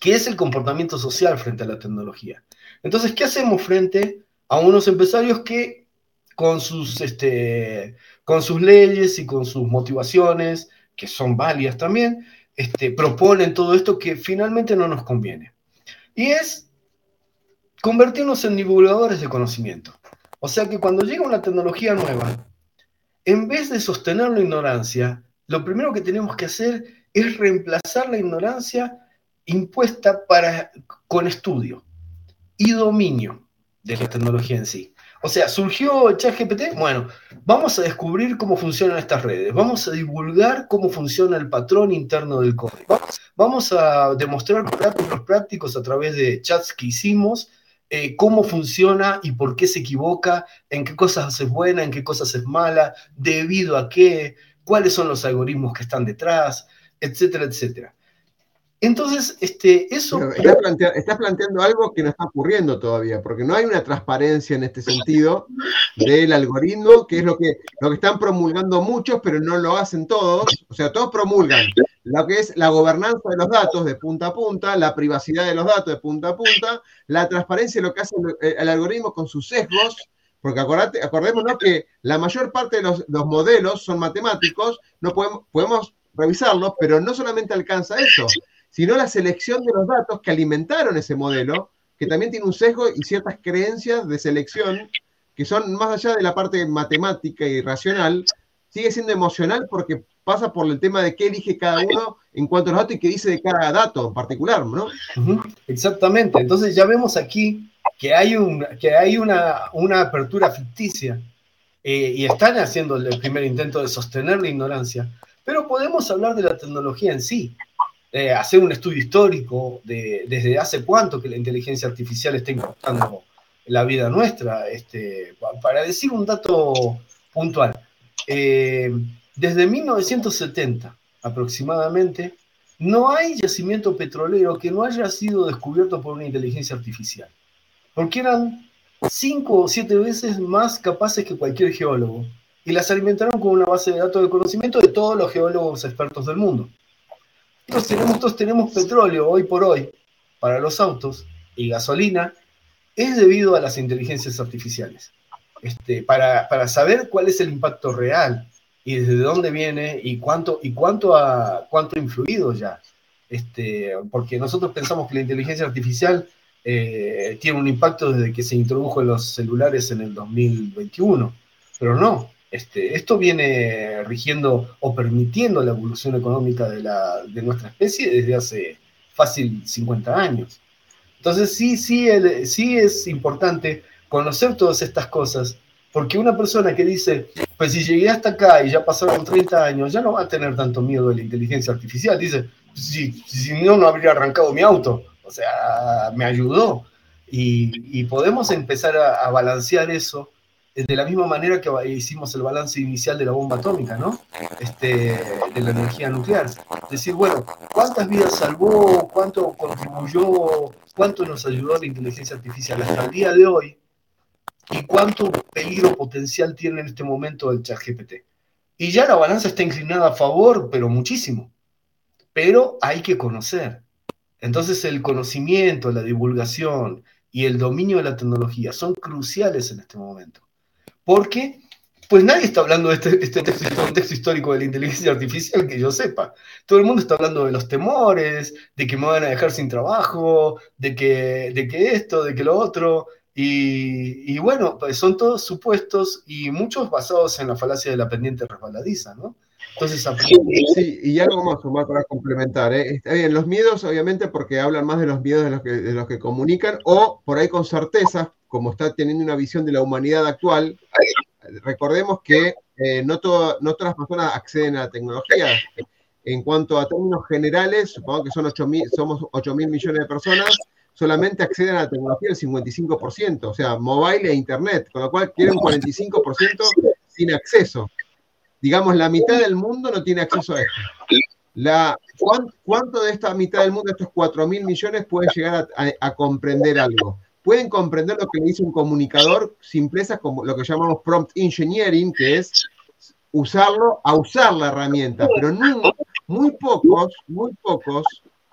que es el comportamiento social frente a la tecnología. Entonces, ¿qué hacemos frente a unos empresarios que con sus, este, con sus leyes y con sus motivaciones, que son válidas también, este, proponen todo esto que finalmente no nos conviene? Y es convertirnos en divulgadores de conocimiento. O sea que cuando llega una tecnología nueva, en vez de sostener la ignorancia, lo primero que tenemos que hacer es reemplazar la ignorancia impuesta con estudio y dominio de la tecnología en sí. O sea, surgió ChatGPT, bueno, vamos a descubrir cómo funcionan estas redes, vamos a divulgar cómo funciona el patrón interno del código, vamos a demostrar prácticos prácticos a través de chats que hicimos, eh, cómo funciona y por qué se equivoca, en qué cosas es buena, en qué cosas es mala, debido a qué, cuáles son los algoritmos que están detrás, etcétera, etcétera. Entonces, este, eso... Estás, planteando algo que no está ocurriendo todavía, porque no hay una transparencia en este sentido del algoritmo, que es lo que, lo que están promulgando muchos, pero no lo hacen todos. O sea, todos promulgan lo que es la gobernanza de los datos de punta a punta, la privacidad de los datos de punta a punta, la transparencia de lo que hace el, algoritmo con sus sesgos, porque acordate, acordémonos que la mayor parte de los, modelos son matemáticos, no podemos, podemos revisarlos, pero no solamente alcanza eso, sino la selección de los datos que alimentaron ese modelo, que también tiene un sesgo y ciertas creencias de selección que son más allá de la parte matemática y racional, sigue siendo emocional porque pasa por el tema de qué elige cada uno en cuanto a los datos y qué dice de cada dato en particular, ¿no? Exactamente. Entonces ya vemos aquí que hay, un, que hay una, una apertura ficticia eh, y están haciendo el primer intento de sostener la ignorancia, pero podemos hablar de la tecnología en sí. Eh, hacer un estudio histórico de desde hace cuánto que la inteligencia artificial está impactando la vida nuestra. Este, para decir un dato puntual, eh, desde 1970 aproximadamente, no hay yacimiento petrolero que no haya sido descubierto por una inteligencia artificial, porque eran cinco o siete veces más capaces que cualquier geólogo y las alimentaron con una base de datos de conocimiento de todos los geólogos expertos del mundo. Nosotros tenemos, petróleo hoy por hoy para los autos y gasolina, es debido a las inteligencias artificiales. Este, para, saber cuál es el impacto real y desde dónde viene y cuánto, y cuánto, ha, cuánto influido ya. Este, porque nosotros pensamos que la inteligencia artificial eh, tiene un impacto desde que se introdujo en los celulares en el 2021, pero no, este, esto viene rigiendo o permitiendo la evolución económica de, nuestra especie desde hace fácil 50 años. Entonces sí, sí, sí es importante conocer todas estas cosas, porque una persona que dice, pues si llegué hasta acá y ya pasaron 30 años, ya no va a tener tanto miedo de la inteligencia artificial. Dice, si, si no, no habría arrancado mi auto. O sea, me ayudó. Y, podemos empezar a balancear eso de la misma manera que hicimos el balance inicial de la bomba atómica, ¿no? Este, de la energía nuclear. Decir, bueno, ¿cuántas vidas salvó? ¿Cuánto contribuyó? ¿Cuánto nos ayudó la inteligencia artificial hasta el día de hoy? ¿Y cuánto peligro potencial tiene en este momento el chat GPT? Y ya la balanza está inclinada a favor, pero muchísimo. Pero hay que conocer. Entonces el conocimiento, la divulgación y el dominio de la tecnología son cruciales en este momento. Porque, pues nadie está hablando de este, este texto, histórico de la inteligencia artificial que yo sepa. Todo el mundo está hablando de los temores, de que me van a dejar sin trabajo, de que, de que esto, de que lo otro. Y, bueno, pues son todos supuestos y muchos basados en la falacia de la pendiente resbaladiza, ¿no? Entonces, sí, y algo más, Omar, para complementar. ¿eh? Está bien, los miedos, obviamente, porque hablan más de los miedos de los, que, de los que comunican, o por ahí con certeza, como está teniendo una visión de la humanidad actual, recordemos que eh, no, todas las personas acceden a la tecnología. En cuanto a términos generales, supongo que son 8 somos 8 mil millones de personas, solamente acceden a la tecnología el 55%, o sea, mobile e internet, con lo cual quieren un 45% sin acceso. Digamos, la mitad del mundo no tiene acceso a esto. ¿Cuánto de esta mitad del mundo, estos 4 mil millones, puede llegar a comprender algo? pueden comprender lo que dice un comunicador, simplezas como lo que llamamos prompt engineering, que es usarlo a usar la herramienta, pero muy pocos, muy pocos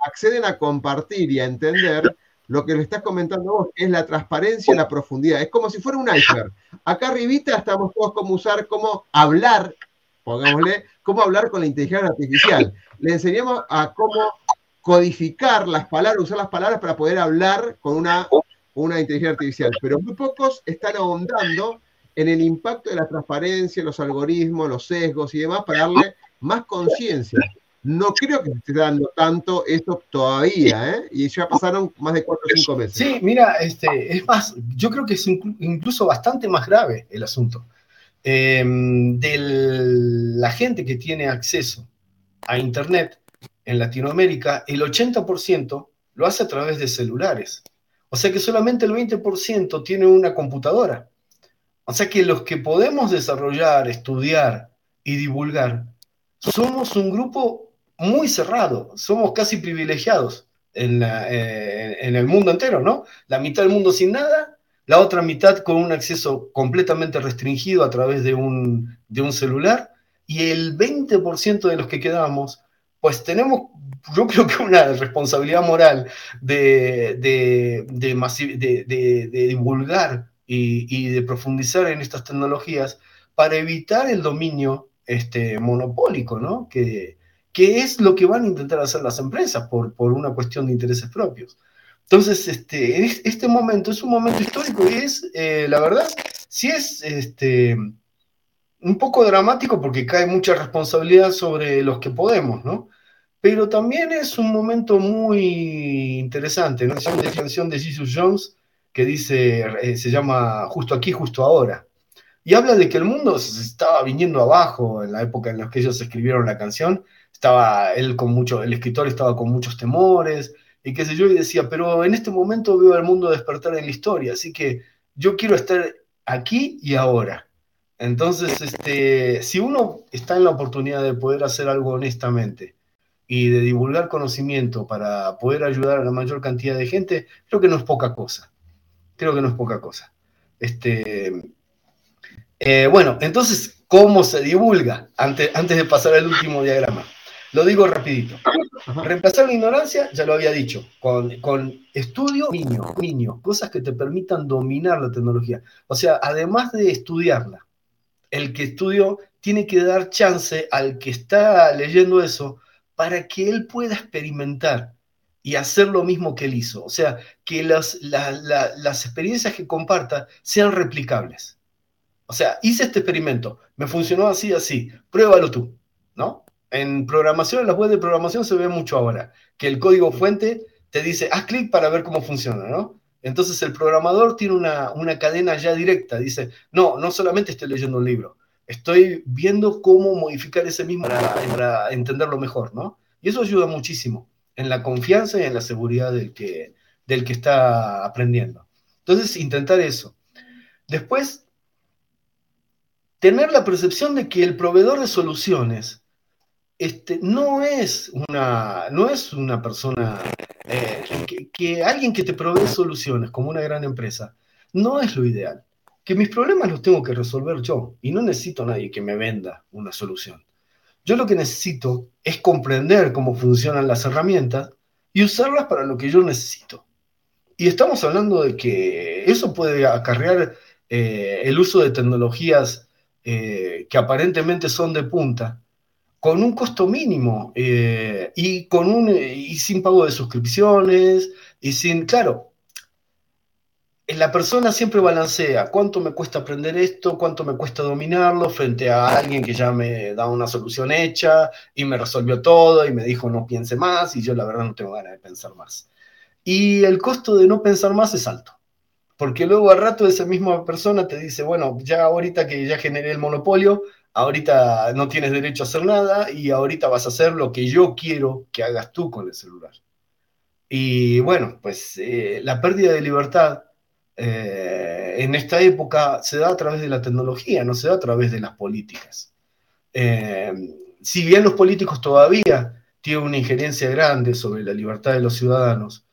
acceden a compartir y a entender lo que le estás comentando vos, es la transparencia y la profundidad. Es como si fuera un iceberg. Acá arribita estamos todos como usar, cómo hablar, pongámosle, cómo hablar con la inteligencia artificial. Le enseñamos a cómo codificar las palabras, usar las palabras para poder hablar con una una inteligencia artificial, pero muy pocos están ahondando en el impacto de la transparencia, los algoritmos, los sesgos y demás para darle más conciencia. No creo que se esté dando tanto esto todavía, ¿eh? Y ya pasaron más de cuatro o cinco meses. Sí, mira, este, es más, yo creo que es incluso bastante más grave el asunto. Em, de la gente que tiene acceso a Internet en Latinoamérica, el 80% lo hace a través de celulares. O sea que solamente el 20% tiene una computadora. O sea que los que podemos desarrollar, estudiar y divulgar, somos un grupo muy cerrado, somos casi privilegiados en, eh, en el mundo entero, ¿no? La mitad del mundo sin nada la otra mitad con un acceso completamente restringido a través de un, celular, y el 20% de los que quedamos, pues tenemos, yo creo que una responsabilidad moral de, de, divulgar y, de profundizar en estas tecnologías para evitar el dominio este, monopólico, ¿no? Que, es lo que van a intentar hacer las empresas por, por una cuestión de intereses propios. Entonces, este, este momento es un momento histórico y es, eh, la verdad, sí es este, un poco dramático porque cae mucha responsabilidad sobre los que podemos, ¿no? Pero también es un momento muy interesante, ¿no? Es una canción de Jesus Jones que dice, eh, se llama Justo aquí, justo ahora. Y habla de que el mundo se estaba viniendo abajo en la época en la que ellos escribieron la canción. Estaba él con mucho, el escritor estaba con muchos temores, y qué sé yo, y decía, pero en este momento veo al mundo despertar en la historia, así que yo quiero estar aquí y ahora. Entonces, este, si uno está en la oportunidad de poder hacer algo honestamente y de divulgar conocimiento para poder ayudar a la mayor cantidad de gente, creo que no es poca cosa. Creo que no es poca cosa. Este, eh, bueno, entonces, ¿cómo se divulga? Antes, antes de pasar al último diagrama. Lo digo rapidito. Reemplazar la ignorancia, ya lo había dicho, con, con estudio, niño, niño, cosas que te permitan dominar la tecnología. O sea, además de estudiarla, el que estudió tiene que dar chance al que está leyendo eso para que él pueda experimentar y hacer lo mismo que él hizo. O sea, que las, las experiencias que comparta sean replicables. O sea, hice este experimento, me funcionó así, así, pruébalo tú, ¿no? En programación, en las webs de programación se ve mucho ahora, que el código fuente te dice, haz clic para ver cómo funciona, ¿no? Entonces el programador tiene una, cadena ya directa, dice, no, no solamente estoy leyendo un libro, estoy viendo cómo modificar ese mismo para, entenderlo mejor, ¿no? Y eso ayuda muchísimo en la confianza y en la seguridad del que, del que está aprendiendo. Entonces, intentar eso. Después, tener la percepción de que el proveedor de soluciones este, no, es una, no es una persona, eh, que, alguien que te provee soluciones como una gran empresa, no es lo ideal. Que mis problemas los tengo que resolver yo y no necesito a nadie que me venda una solución. Yo lo que necesito es comprender cómo funcionan las herramientas y usarlas para lo que yo necesito. Y estamos hablando de que eso puede acarrear eh, el uso de tecnologías eh, que aparentemente son de punta, con un costo mínimo eh, y, un, y sin pago de suscripciones y sin, claro, la persona siempre balancea cuánto me cuesta aprender esto, cuánto me cuesta dominarlo frente a alguien que ya me da una solución hecha y me resolvió todo y me dijo no piense más y yo la verdad no tengo ganas de pensar más. Y el costo de no pensar más es alto. Porque luego al rato esa misma persona te dice, bueno, ya ahorita que ya generé el monopolio, ahorita no tienes derecho a hacer nada y ahorita vas a hacer lo que yo quiero que hagas tú con el celular. Y bueno, pues eh, la pérdida de libertad eh, en esta época se da a través de la tecnología, no se da a través de las políticas. Eh, si bien los políticos todavía tienen una injerencia grande sobre la libertad de los ciudadanos,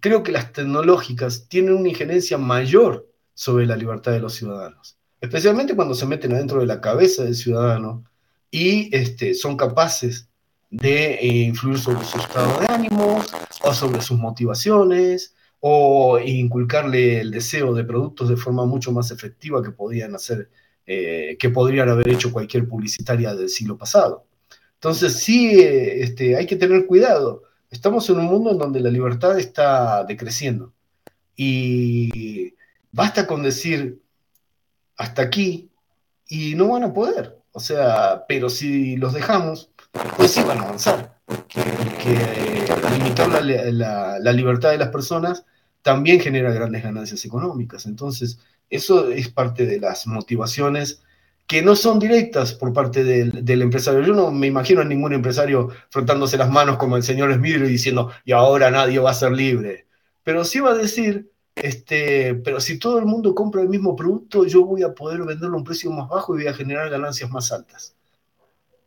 creo que las tecnológicas tienen una injerencia mayor sobre la libertad de los ciudadanos especialmente cuando se meten adentro de la cabeza del ciudadano y este, son capaces de eh, influir sobre su estado de ánimo o sobre sus motivaciones o inculcarle el deseo de productos de forma mucho más efectiva que podían hacer, eh, que podrían haber hecho cualquier publicitaria del siglo pasado. Entonces sí, eh, este, hay que tener cuidado. Estamos en un mundo en donde la libertad está decreciendo y basta con decir hasta aquí y no van a poder. O sea, pero si los dejamos, pues sí van a avanzar. Que limitar la, la, libertad de las personas también genera grandes ganancias económicas. Entonces, eso es parte de las motivaciones que no son directas por parte del, del, empresario. Yo no me imagino a ningún empresario frotándose las manos como el señor Smith y diciendo, y ahora nadie va a ser libre. Pero sí va a decir, este, pero si todo el mundo compra el mismo producto, yo voy a poder venderlo a un precio más bajo y voy a generar ganancias más altas.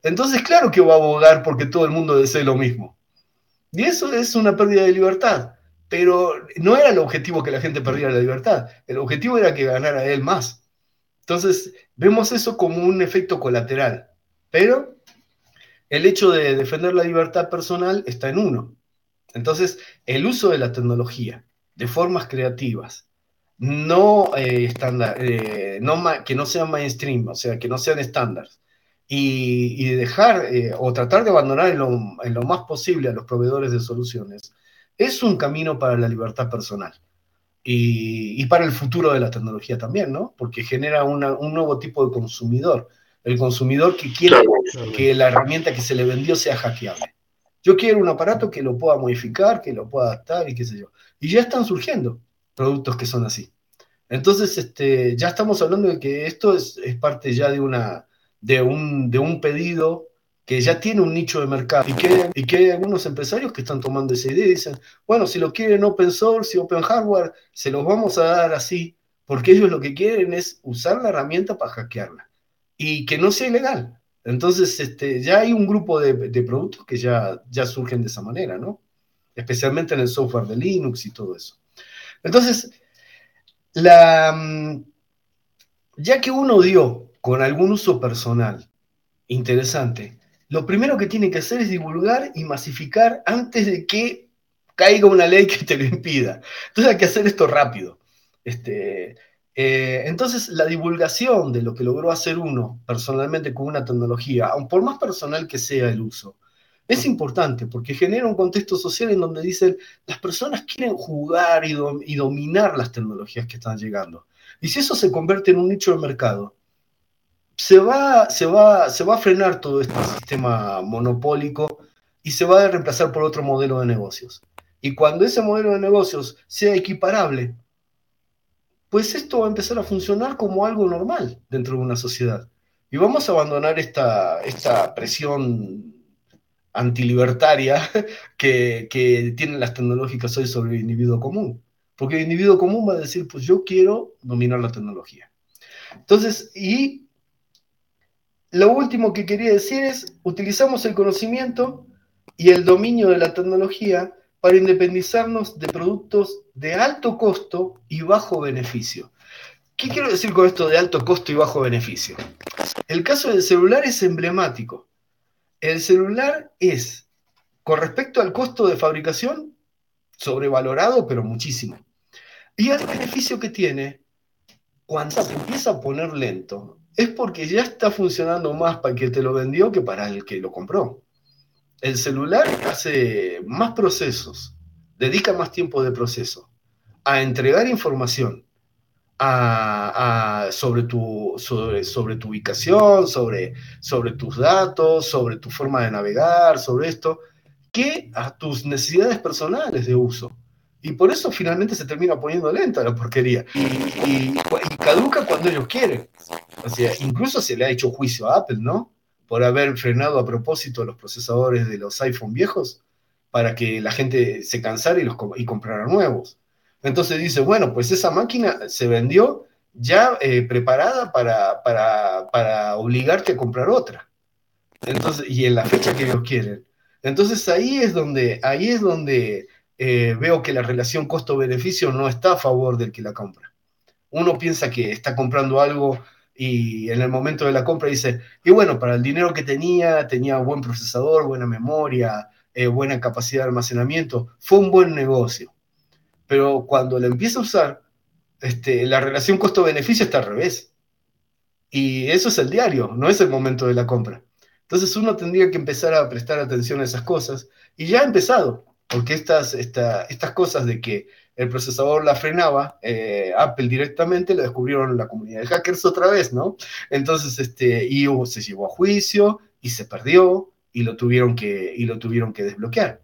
Entonces, claro que va a abogar porque todo el mundo desee lo mismo. Y eso es una pérdida de libertad. Pero no era el objetivo que la gente perdiera la libertad. El objetivo era que ganara él más. Entonces, vemos eso como un efecto colateral. Pero el hecho de defender la libertad personal está en uno. Entonces, el uso de la tecnología de formas creativas, no, eh, eh, no que no sean mainstream, o sea, que no sean estándares, y, dejar eh, o tratar de abandonar en lo, más posible a los proveedores de soluciones, es un camino para la libertad personal. Y, para el futuro de la tecnología también, ¿no? Porque genera un nuevo tipo de consumidor. El consumidor que quiere que la herramienta que se le vendió sea hackeable. Yo quiero un aparato que lo pueda modificar, que lo pueda adaptar y qué sé yo. Y ya están surgiendo productos que son así. Entonces, este, ya estamos hablando de que esto es, parte ya de, una, de, un, de un pedido que ya tiene un nicho de mercado y que, y que hay algunos empresarios que están tomando esa idea y dicen, bueno, si lo quieren open source y open hardware, se los vamos a dar así, porque ellos lo que quieren es usar la herramienta para hackearla y que no sea ilegal. Entonces, este, ya hay un grupo de, productos que ya, surgen de esa manera, ¿no? Especialmente en el software de Linux y todo eso. Entonces, mm, ya que uno dio con algún uso personal interesante, lo primero que tiene que hacer es divulgar y masificar antes de que caiga una ley que te lo impida. Entonces hay que hacer esto rápido. Este, eh, entonces, la divulgación de lo que logró hacer uno personalmente con una tecnología, aun por más personal que sea el uso, es importante porque genera un contexto social en donde dicen las personas quieren jugar y, dominar las tecnologías que están llegando. Y si eso se convierte en un nicho de mercado, se va, se va, se va a frenar todo este sistema monopólico y se va a reemplazar por otro modelo de negocios. Y cuando ese modelo de negocios sea equiparable pues esto va a empezar a funcionar como algo normal dentro de una sociedad. Y vamos a abandonar esta, esta presión antilibertaria que, que tienen las tecnológicas hoy sobre el individuo común. Porque el individuo común va a decir, pues yo quiero dominar la tecnología. Entonces, y lo último que quería decir es, utilizamos el conocimiento y el dominio de la tecnología para independizarnos de productos de alto costo y bajo beneficio. ¿Qué quiero decir con esto de alto costo y bajo beneficio? El caso del celular es emblemático. El celular es, con respecto al costo de fabricación, sobrevalorado, pero muchísimo. Y el beneficio que tiene, cuando se empieza a poner lento, es porque ya está funcionando más para el que te lo vendió que para el que lo compró el celular hace más procesos, dedica más tiempo de proceso a entregar información sobre, tu, sobre, tu ubicación, sobre, tus datos, sobre tu forma de navegar, sobre esto, que a tus necesidades personales de uso. Y por eso finalmente se termina poniendo lenta la porquería. Y, y caduca cuando ellos quieren. O incluso se le ha hecho juicio a Apple, ¿no? Por haber frenado a propósito los procesadores de los iPhone viejos para que la gente se cansara y, los, y comprara nuevos. Entonces dice, bueno, pues esa máquina se vendió ya eh, preparada para, para, obligarte a comprar otra. Entonces, y en la fecha que ellos quieren. Entonces ahí es donde, ahí es donde eh, veo que la relación costo-beneficio no está a favor del que la compra. Uno piensa que está comprando algo y en el momento de la compra dice, y bueno, para el dinero que tenía, tenía buen procesador, buena memoria, eh, buena capacidad de almacenamiento, fue un buen negocio. Pero cuando lo empieza a usar, este, la relación costo-beneficio está al revés. Y eso es el diario, no es el momento de la compra. Entonces uno tendría que empezar a prestar atención a esas cosas y ya ha empezado, porque estas, estas cosas de que el procesador la frenaba, eh, Apple directamente, lo descubrieron la comunidad de hackers otra vvez, ¿no? Entonces, este, y se llevó a juicio y se perdió y lo tuvieron que, y lo tuvieron que desbloquear.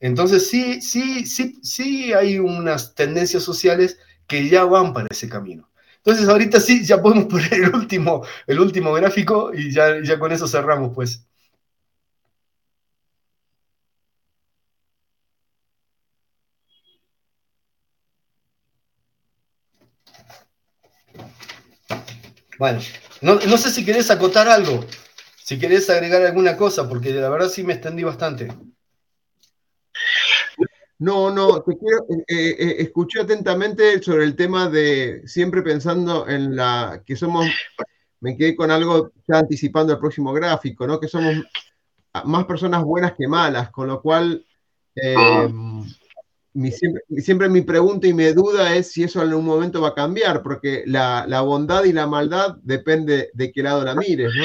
Entonces, sí, sí, sí, sí hay unas tendencias sociales que ya van para ese camino. Entonces, ahorita sí, ya podemos poner el último, el último gráfico y ya, ya con eso cerramos, pues. Bueno, no, sé si querés acotar algo, si querés agregar alguna cosa, porque la verdad sí me extendí bastante. No, no, te quiero, eh, eh, eh, escuché atentamente sobre el tema de siempre pensando en la que somos, me quedé con algo ya anticipando el próximo gráfico, ¿no? Que somos más personas buenas que malas, con lo cual siempre, mi pregunta y mi duda es si eso en algún momento va a cambiar, porque la, bondad y la maldad depende de qué lado la mires, ¿no?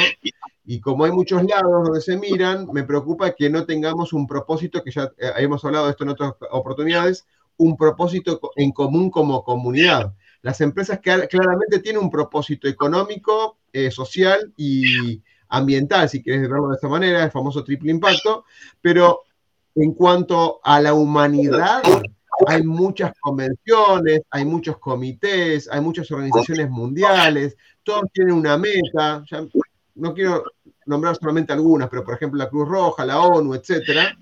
Y como hay muchos lados donde se miran, me preocupa que no tengamos un propósito, que ya eh, hemos hablado de esto en otras oportunidades, un propósito en común como comunidad. Las empresas que claramente tienen un propósito económico, eh, social y ambiental, si quieres verlo de esta manera, el famoso triple impacto, pero en cuanto a la humanidad, hay muchas convenciones, hay muchos comités, hay muchas organizaciones mundiales, todos tienen una meta. no quiero nombrar solamente algunas, pero por ejemplo la Cruz Roja, la ONU, etcétera,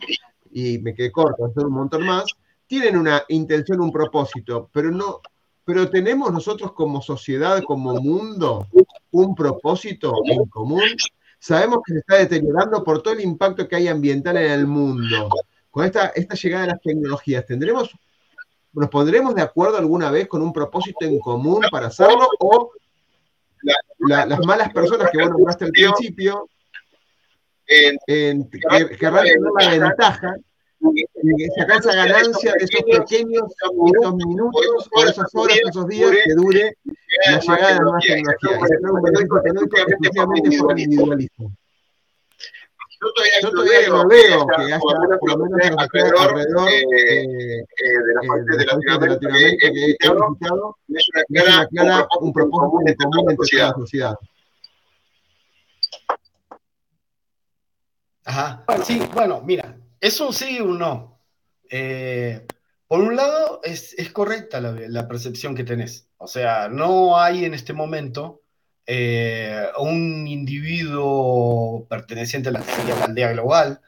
y me quedé corto, hacer un montón más, tienen una intención, un propósito, pero no, pero tenemos nosotros como sociedad, como mundo, un propósito en común sabemos que se está deteriorando por todo el impacto que hay ambiental en el mundo. Con esta, esta llegada de las tecnologías, ¿tendremos, nos pondremos de acuerdo alguna vez con un propósito en común para hacerlo o las malas personas que vos nombraste al principio querrán tener la ventaja y sacar esa ganancia de esos pequeños esos minutos o esas horas, esos días que dure la llegada de la nueva tecnología. Es un tecnológico exclusivamente por el individualismo. Yo todavía no veo que haya por lo menos alrededor de la parte de Latinoamérica que he visitado, es una clara un propósito en común entre toda la sociedad. Ajá, sí, bueno, mira, es un sí y un no. Eh, por un lado, es, correcta la, percepción que tenés. O sea, no hay en este momento eh, un individuo perteneciente a la, aldea global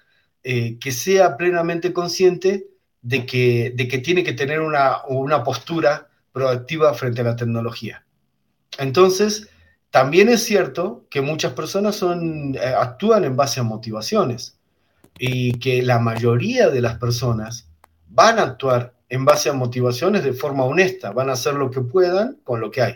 eh, que sea plenamente consciente de que, de que tiene que tener una, una postura proactiva frente a la tecnología. Entonces, también es cierto que muchas personas son, actúan en base a motivaciones y que la mayoría de las personas van a actuar en base a motivaciones de forma honesta, van a hacer lo que puedan con lo que hay.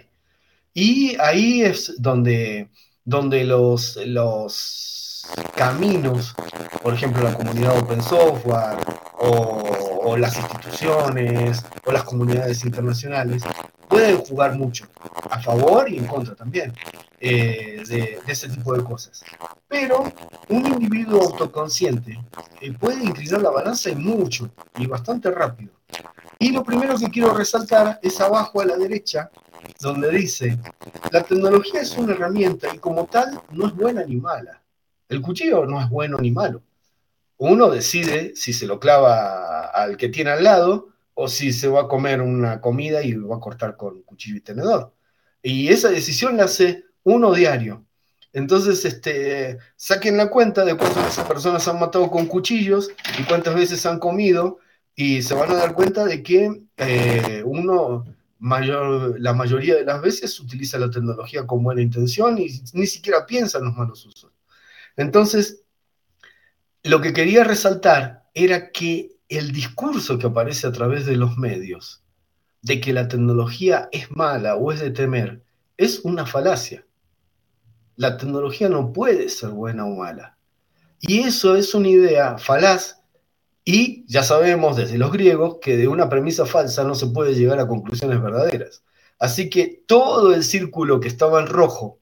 Y ahí es donde, donde los, los caminos, por ejemplo, la comunidad open software o, o las instituciones o las comunidades internacionales, pueden jugar mucho, a favor y en contra también, eh, de, ese tipo de cosas. Pero un individuo autoconsciente eh, puede inclinar la balanza y mucho, y bastante rápido. Y lo primero que quiero resaltar es abajo a la derecha, donde dice, la tecnología es una herramienta y como tal no es buena ni mala. El cuchillo no es bueno ni malo. Uno decide si se lo clava al que tiene al lado o si se va a comer una comida y va a cortar con cuchillo y tenedor. Y esa decisión la hace uno diario. Entonces, este, saquen la cuenta de cuántas personas han matado con cuchillos y cuántas veces han comido y se van a dar cuenta de que eh, uno, mayor, la mayoría de las veces utiliza la tecnología con buena intención y ni siquiera piensa en los malos usos. Entonces, lo que quería resaltar era que el discurso que aparece a través de los medios de que la tecnología es mala o es de temer es una falacia. La tecnología no puede ser buena o mala. Y eso es una idea falaz y ya sabemos desde los griegos que de una premisa falsa no se puede llegar a conclusiones verdaderas. Así que todo el círculo que estaba en rojo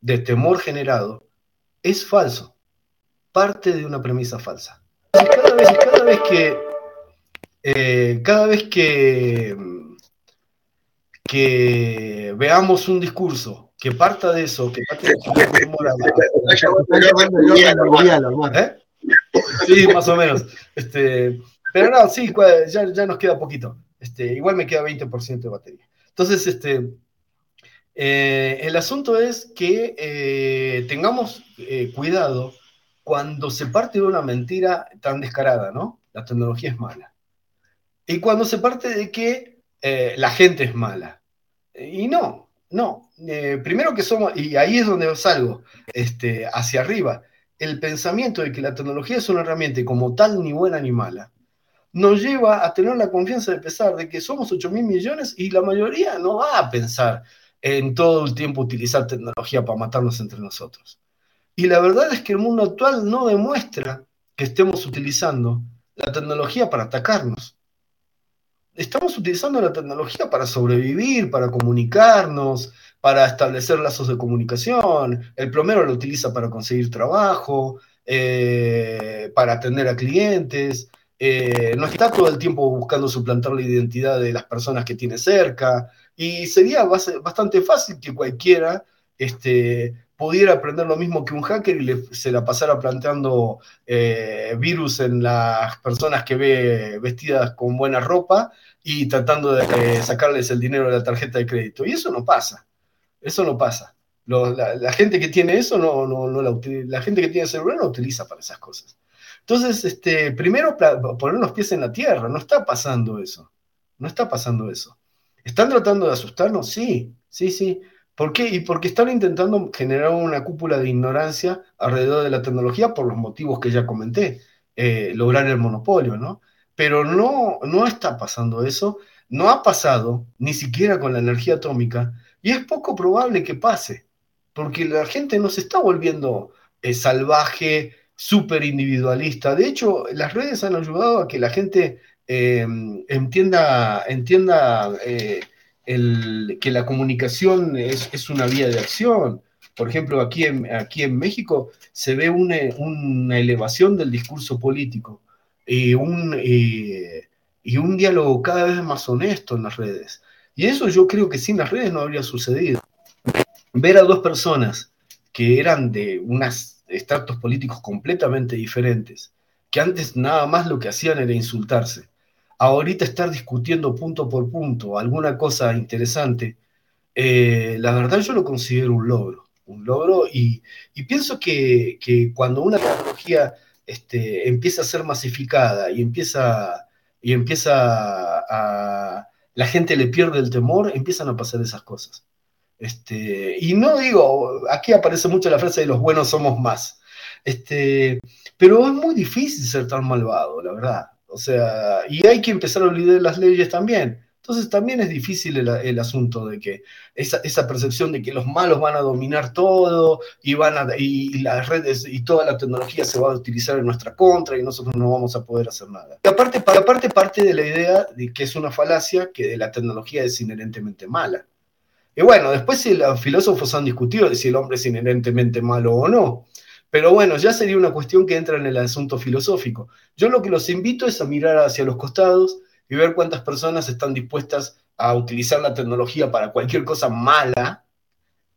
de temor generado es falso, parte de una premisa falsa. cada vez, que eh, cada vez que, que veamos un discurso que parta de eso, que parte de ¿Eh? Sí, más o menos. Este, pero no, sí, ya, ya nos queda poquito. Este, igual me queda 20% de batería. Entonces, este, eh, el asunto es que eh, tengamos cuidado cuando se parte de una mentira tan descarada, ¿no? La tecnología es mala. Y cuando se parte de que la gente es mala. Y no, no. primero que somos, y ahí es donde salgo, este, hacia arriba, el pensamiento de que la tecnología es una herramienta como tal ni buena ni mala, nos lleva a tener la confianza de pensar de que somos 8 mil millones y la mayoría no va a pensar en todo el tiempo utilizar tecnología para matarnos entre nosotros. Y la verdad es que el mundo actual no demuestra que estemos utilizando la tecnología para atacarnos. Estamos utilizando la tecnología para sobrevivir, para comunicarnos, para establecer lazos de comunicación. El plomero lo utiliza para conseguir trabajo, eh, para atender a clientes. Eh, no está todo el tiempo buscando suplantar la identidad de las personas que tiene cerca. Y sería bastante fácil que cualquiera este, pudiera aprender lo mismo que un hacker y se la pasara planteando eh, virus en las personas que ve vestidas con buena ropa y tratando de sacarles el dinero de la tarjeta de crédito. Y eso no pasa. Eso no pasa. la, gente que tiene eso, no, no, no la, la gente que tiene celular no utiliza para esas cosas. Entonces, este, primero poner los pies en la tierra, no está pasando eso. No está pasando eso. ¿Están tratando de asustarnos? Sí, sí, sí. ¿Por qué? Y porque están intentando generar una cúpula de ignorancia alrededor de la tecnología por los motivos que ya comenté, eh, lograr el monopolio, ¿no? Pero no, no está pasando eso, no ha pasado ni siquiera con la energía atómica, y es poco probable que pase, porque la gente no se está volviendo eh, salvaje, súper individualista. De hecho, las redes han ayudado a que la gente Em, entienda, entienda eh, que la comunicación es, una vía de acción. Por ejemplo, aquí en, México se ve una, elevación del discurso político y un, y un diálogo cada vez más honesto en las redes. Y eso yo creo que sin las redes no habría sucedido. Ver a dos personas que eran de unos estratos políticos completamente diferentes, que antes nada más lo que hacían era insultarse, ahorita estar discutiendo punto por punto alguna cosa interesante, eh, la verdad yo lo considero un logro, un logro y, pienso que, cuando una tecnología este, empieza a ser masificada y empieza, y empieza a, la gente le pierde el temor, empiezan a pasar esas cosas. Este, y no digo, aquí aparece mucho la frase de los buenos somos más. Este, pero es muy difícil ser tan malvado, la verdad. O sea, y hay que empezar a olvidar las leyes también. Entonces también es difícil el, asunto de que esa, percepción de que los malos van a dominar todo y, van a, y, las redes y toda la tecnología se va a utilizar en nuestra contra y nosotros no vamos a poder hacer nada. Y aparte, aparte parte de la idea de que es una falacia que la tecnología es inherentemente mala. Y bueno, después si los filósofos han discutido de si el hombre es inherentemente malo o no. Pero bueno, ya sería una cuestión que entra en el asunto filosófico. Yo lo que los invito es a mirar hacia los costados y ver cuántas personas están dispuestas a utilizar la tecnología para cualquier cosa mala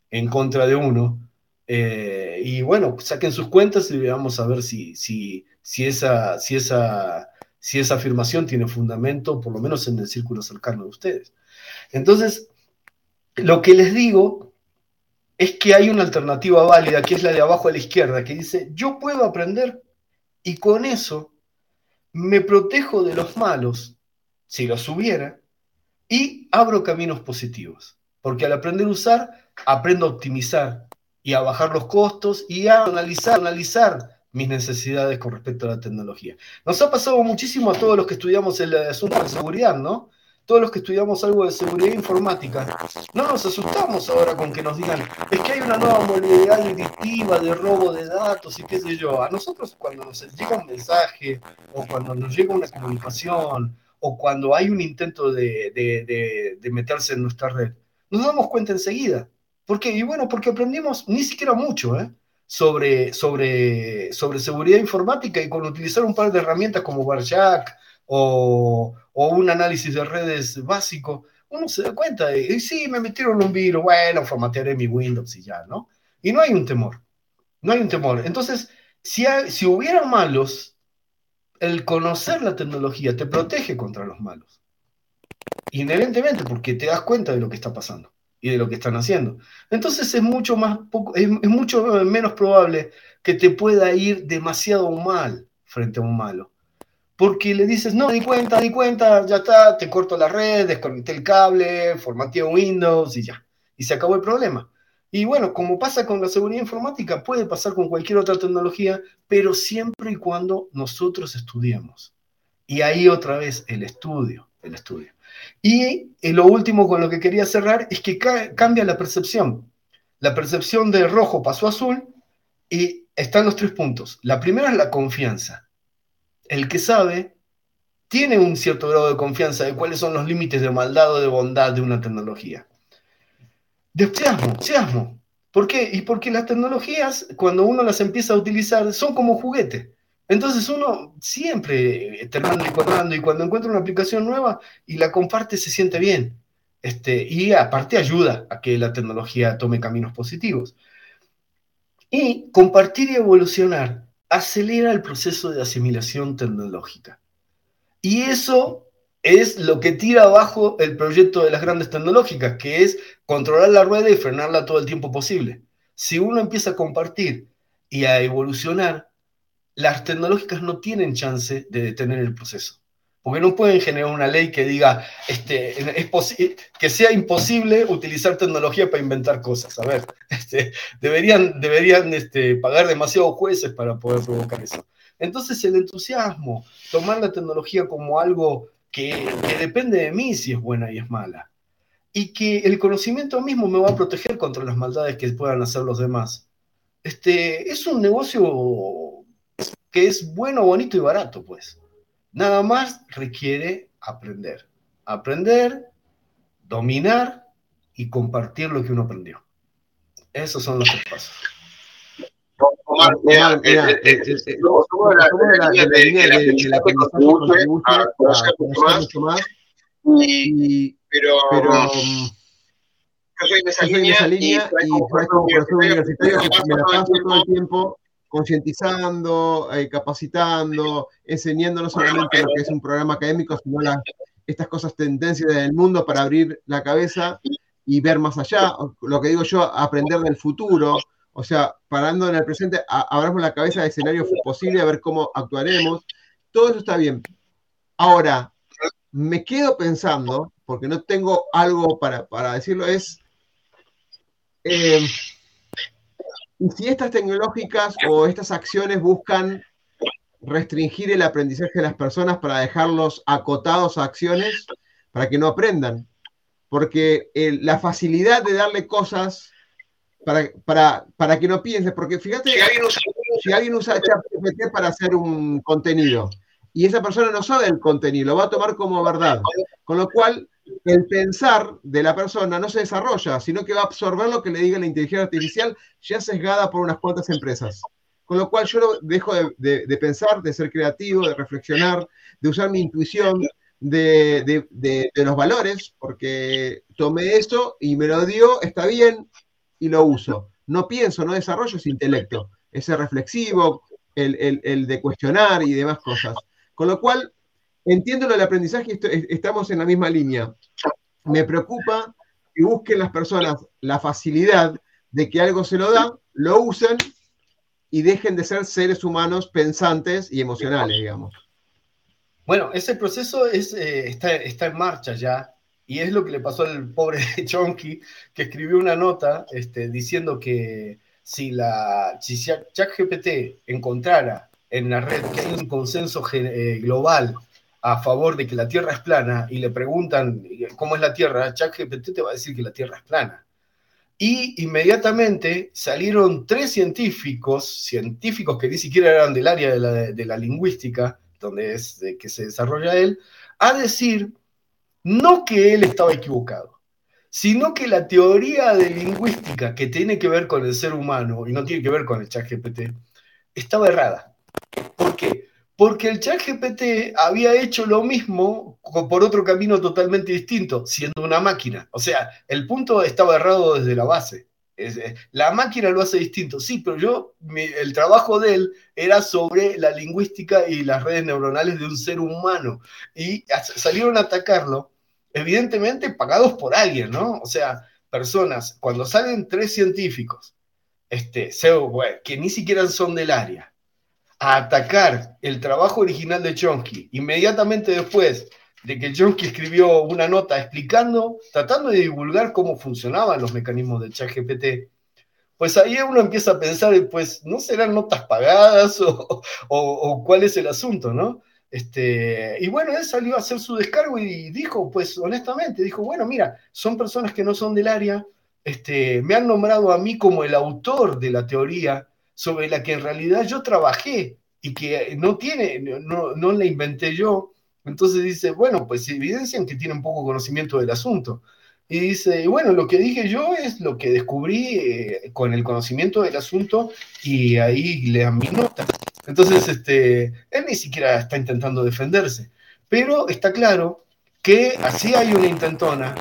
en contra de uno. Eh, y bueno, saquen sus cuentas y veamos a ver si, si, si, esa, si, esa, si esa afirmación tiene fundamento, por lo menos en el círculo cercano de ustedes. Entonces, lo que les digo es que hay una alternativa válida, que es la de abajo a la izquierda, que dice, yo puedo aprender y con eso me protejo de los malos, si los hubiera, y abro caminos positivos. Porque al aprender a usar, aprendo a optimizar y a bajar los costos y a analizar, mis necesidades con respecto a la tecnología. Nos ha pasado muchísimo a todos los que estudiamos el asunto de seguridad, ¿no? Todos los que estudiamos algo de seguridad informática, no nos asustamos ahora con que nos digan, es que hay una nueva modalidad delictiva de robo de datos y qué sé yo. A nosotros cuando nos llega un mensaje o cuando nos llega una comunicación o cuando hay un intento de, meterse en nuestra red, nos damos cuenta enseguida. ¿Por qué? Y bueno, porque aprendimos ni siquiera mucho, ¿eh? Sobre, sobre, sobre seguridad informática y con utilizar un par de herramientas como Barjack o, un análisis de redes básico, uno se da cuenta de, sí, me metieron un virus, bueno, formatearé mi Windows y ya, ¿no? Y no hay un temor, no hay un temor. Entonces, si, si hubiera malos, el conocer la tecnología te protege contra los malos. Inherentemente, porque te das cuenta de lo que está pasando y de lo que están haciendo. Entonces es mucho, más poco, es, mucho menos probable que te pueda ir demasiado mal frente a un malo. Porque le dices, no, di cuenta, di cuenta, ya está, te corto la red, desconecté el cable, formateo Windows y ya. Y se acabó el problema. Y bueno, como pasa con la seguridad informática, puede pasar con cualquier otra tecnología, pero siempre y cuando nosotros estudiemos. Y ahí otra vez el estudio, el estudio. Y lo último con lo que quería cerrar es que cambia la percepción. La percepción de rojo pasó a azul y están los tres puntos. La primera es la confianza. El que sabe tiene un cierto grado de confianza de cuáles son los límites de maldad o de bondad de una tecnología. De seasmo, ¿Por qué? Y porque las tecnologías, cuando uno las empieza a utilizar, son como juguete. Entonces uno siempre terminando y y cuando encuentra una aplicación nueva y la comparte se siente bien. Este, y aparte ayuda a que la tecnología tome caminos positivos. Y compartir y evolucionar acelera el proceso de asimilación tecnológica. Y eso es lo que tira abajo el proyecto de las grandes tecnológicas, que es controlar la rueda y frenarla todo el tiempo posible. Si uno empieza a compartir y a evolucionar, las tecnológicas no tienen chance de detener el proceso. Porque no pueden generar una ley que diga este, es que sea imposible utilizar tecnología para inventar cosas. A ver, este, deberían, deberían este, pagar demasiados jueces para poder provocar eso. Entonces el entusiasmo, tomar la tecnología como algo que, depende de mí si es buena y es mala. Y que el conocimiento mismo me va a proteger contra las maldades que puedan hacer los demás. Es un negocio que es bueno, bonito y barato, pues. Nada más requiere aprender. Aprender, dominar y compartir lo que uno aprendió. Esos son los tres pasos. Omar, mira, de la aprendizaje mucho más. Pero, yo soy de esa línea y, y como profesor universitario me la paso todo el tiempo concientizando, eh, capacitando, enseñando no solamente lo que es un programa académico, sino estas cosas tendencias del mundo para abrir la cabeza y ver más allá. Lo que digo yo, aprender del futuro. O sea, parando en el presente, abramos la cabeza de escenarios posibles, a ver cómo actuaremos. Todo eso está bien. Ahora, me quedo pensando, porque no tengo algo para, decirlo, es... Eh, y si estas tecnológicas o estas acciones buscan restringir el aprendizaje de las personas para dejarlos acotados a acciones para que no aprendan. Porque la facilidad de darle cosas para, para, para que no piense, porque fíjate, si alguien usa ChatGPT para hacer un contenido y esa persona no sabe el contenido, lo va a tomar como verdad. Con lo cual, el pensar de la persona no se desarrolla, sino que va a absorber lo que le diga la inteligencia artificial ya sesgada por unas cuantas empresas. Con lo cual yo dejo de, pensar, de ser creativo, de reflexionar, de usar mi intuición, de, los valores, porque tomé eso y me lo dio, está bien, y lo uso. No pienso, no desarrollo ese intelecto, ese reflexivo, el de cuestionar y demás cosas. Con lo cual, entiendo lo del aprendizaje, estamos en la misma línea. Me preocupa que busquen las personas la facilidad de que algo se lo da, lo usen y dejen de ser seres humanos pensantes y emocionales, digamos. Bueno, ese proceso es, eh, está, en marcha ya, y es lo que le pasó al pobre Chonky, que escribió una nota este, diciendo que si la si ChatGPT encontrara en la red que hay un consenso eh, global a favor de que la Tierra es plana y le preguntan cómo es la Tierra, ChatGPT te va a decir que la Tierra es plana. Y inmediatamente salieron tres científicos, científicos que ni siquiera eran del área de la, lingüística, donde es que se desarrolla él, a decir no que él estaba equivocado, sino que la teoría de lingüística que tiene que ver con el ser humano y no tiene que ver con el chat GPT estaba errada. ¿Por qué? Porque el chat GPT había hecho lo mismo por otro camino totalmente distinto, siendo una máquina. O sea, el punto estaba errado desde la base. Eh, la máquina lo hace distinto, sí, pero yo, el trabajo de él era sobre la lingüística y las redes neuronales de un ser humano. Y salieron a atacarlo, evidentemente pagados por alguien, ¿no? O sea, personas, cuando salen tres científicos, este, que ni siquiera son del área, a atacar el trabajo original de Chomsky, inmediatamente después de que Chomsky escribió una nota explicando, tratando de divulgar cómo funcionaban los mecanismos del chat GPT, pues ahí uno empieza a pensar, pues, ¿no serán notas pagadas o, cuál es el asunto, no? Este, y bueno, él salió a hacer su descargo y dijo, pues honestamente, dijo, bueno, mira, son personas que no son del área, este, me han nombrado a mí como el autor de la teoría sobre la que en realidad yo trabajé y que no tiene, no, no la inventé yo, entonces dice, bueno, pues evidencian que tienen poco conocimiento del asunto. Y dice, bueno, lo que dije yo es lo que descubrí eh, con el conocimiento del asunto y ahí le dan mi nota. Entonces, este, él ni siquiera está intentando defenderse. Pero está claro que así hay una intentona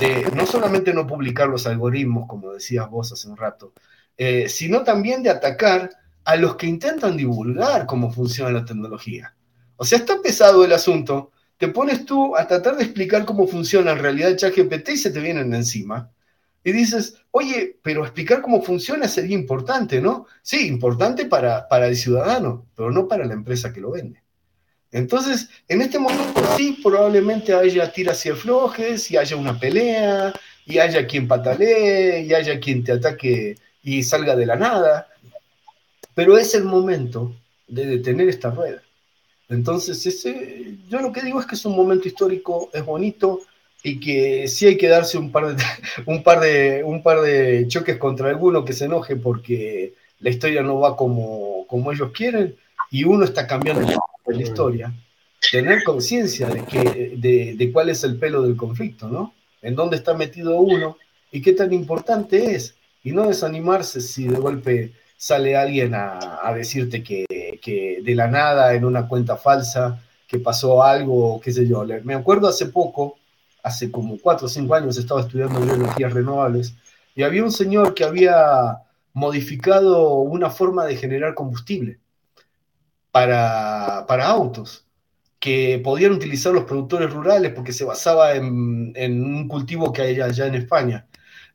de no solamente no publicar los algoritmos, como decías vos hace un rato, eh, sino también de atacar a los que intentan divulgar cómo funciona la tecnología. O sea, está pesado el asunto. Te pones tú a tratar de explicar cómo funciona en realidad el chat GPT y se te vienen encima. Y dices, oye, pero explicar cómo funciona sería importante, ¿no? Sí, importante para, para el ciudadano, pero no para la empresa que lo vende. Entonces, en este momento sí, probablemente haya tiras y aflojes, y haya una pelea, y haya quien patalee, y haya quien te ataque y salga de la nada. Pero es el momento de detener esta rueda. Entonces, ese, yo lo que digo es que es un momento histórico, es bonito y que sí hay que darse un par de, un par de, un par de choques contra alguno que se enoje porque la historia no va como, como ellos quieren y uno está cambiando la historia. Tener conciencia de, que, de, de cuál es el pelo del conflicto, ¿no? En dónde está metido uno y qué tan importante es. Y no desanimarse si de golpe sale alguien a, decirte que, de la nada en una cuenta falsa, que pasó algo, qué sé yo. Me acuerdo hace poco, hace como cuatro o cinco años, estaba estudiando energías renovables y había un señor que había modificado una forma de generar combustible para, para autos que podían utilizar los productores rurales porque se basaba en, en un cultivo que hay allá en España.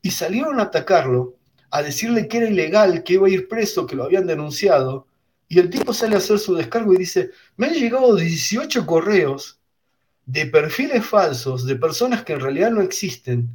Y salieron a atacarlo a decirle que era ilegal, que iba a ir preso, que lo habían denunciado, y el tipo sale a hacer su descargo y dice, me han llegado 18 correos de perfiles falsos, de personas que en realidad no existen,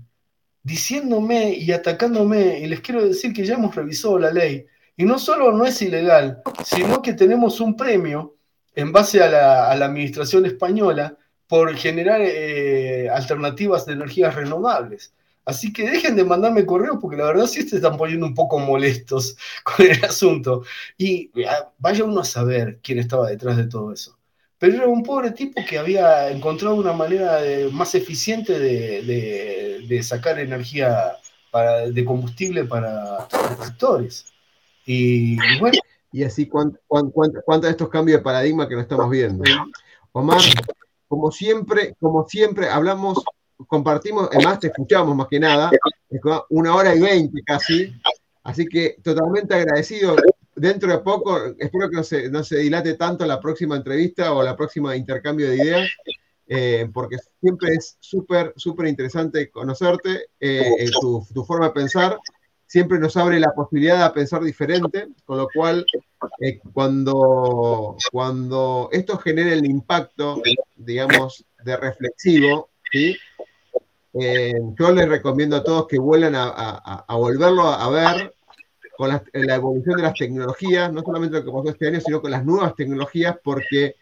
diciéndome y atacándome, y les quiero decir que ya hemos revisado la ley, y no solo no es ilegal, sino que tenemos un premio en base a la, administración española por generar eh, alternativas de energías renovables. Así que dejen de mandarme correos porque la verdad sí se están poniendo un poco molestos con el asunto. Y vaya uno a saber quién estaba detrás de todo eso. Pero era un pobre tipo que había encontrado una manera más eficiente de, sacar energía de combustible para sectores. Y, bueno. Y así, ¿cuántos de estos cambios de paradigma que no estamos viendo? Omar, como siempre, como siempre, hablamos compartimos, además te escuchamos más que nada, una hora y veinte casi, así que totalmente agradecido. Dentro de poco, espero que no se, no se dilate tanto la próxima entrevista o la próxima intercambio de ideas, eh, porque siempre es súper, súper interesante conocerte, eh, tu, forma de pensar, siempre nos abre la posibilidad de pensar diferente, con lo cual eh, cuando, cuando esto genere el impacto, digamos, de reflexivo, ¿sí? Eh, yo les recomiendo a todos que vuelvan a, volverlo a, ver con la, evolución de las tecnologías, no solamente lo que pasó este año, sino con las nuevas tecnologías, porque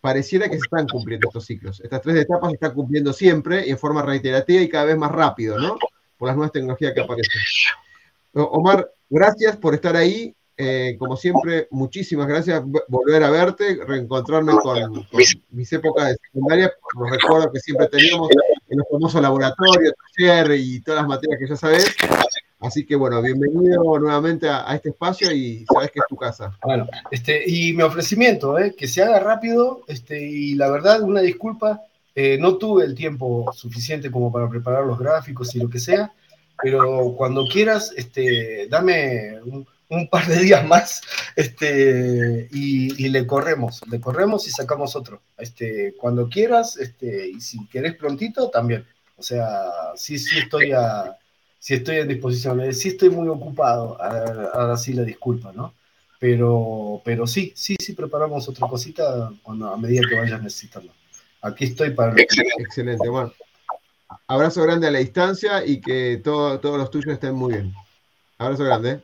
pareciera que se están cumpliendo estos ciclos. Estas tres etapas se están cumpliendo siempre y en forma reiterativa y cada vez más rápido, ¿no? Por las nuevas tecnologías que aparecen. Omar, gracias por estar ahí. Eh, como siempre, muchísimas gracias. Volver a verte, reencontrarme con, mis épocas de secundaria, los recuerdos que siempre teníamos en los famosos laboratorios, taller y todas las materias que ya sabes. Así que bueno, bienvenido nuevamente a, este espacio y sabes que es tu casa. Bueno, este, y mi ofrecimiento, ¿eh? que se haga rápido, este, y la verdad, una disculpa, eh, no tuve el tiempo suficiente como para preparar los gráficos y lo que sea, pero cuando quieras, este, dame un, par de días más este, y, le corremos, le corremos y sacamos otro. Este, cuando quieras, este, y si querés prontito, también. O sea, sí, sí estoy a si estoy en disposición. Eh, sí estoy muy ocupado, ahora sí la disculpa, ¿no? Pero, pero sí, sí, sí preparamos otra cosita a medida que vayas necesitando. Aquí estoy para... Excelente, excelente. Bueno, abrazo grande a la distancia y que todos los tuyos estén muy bien. Abrazo grande. ¿eh?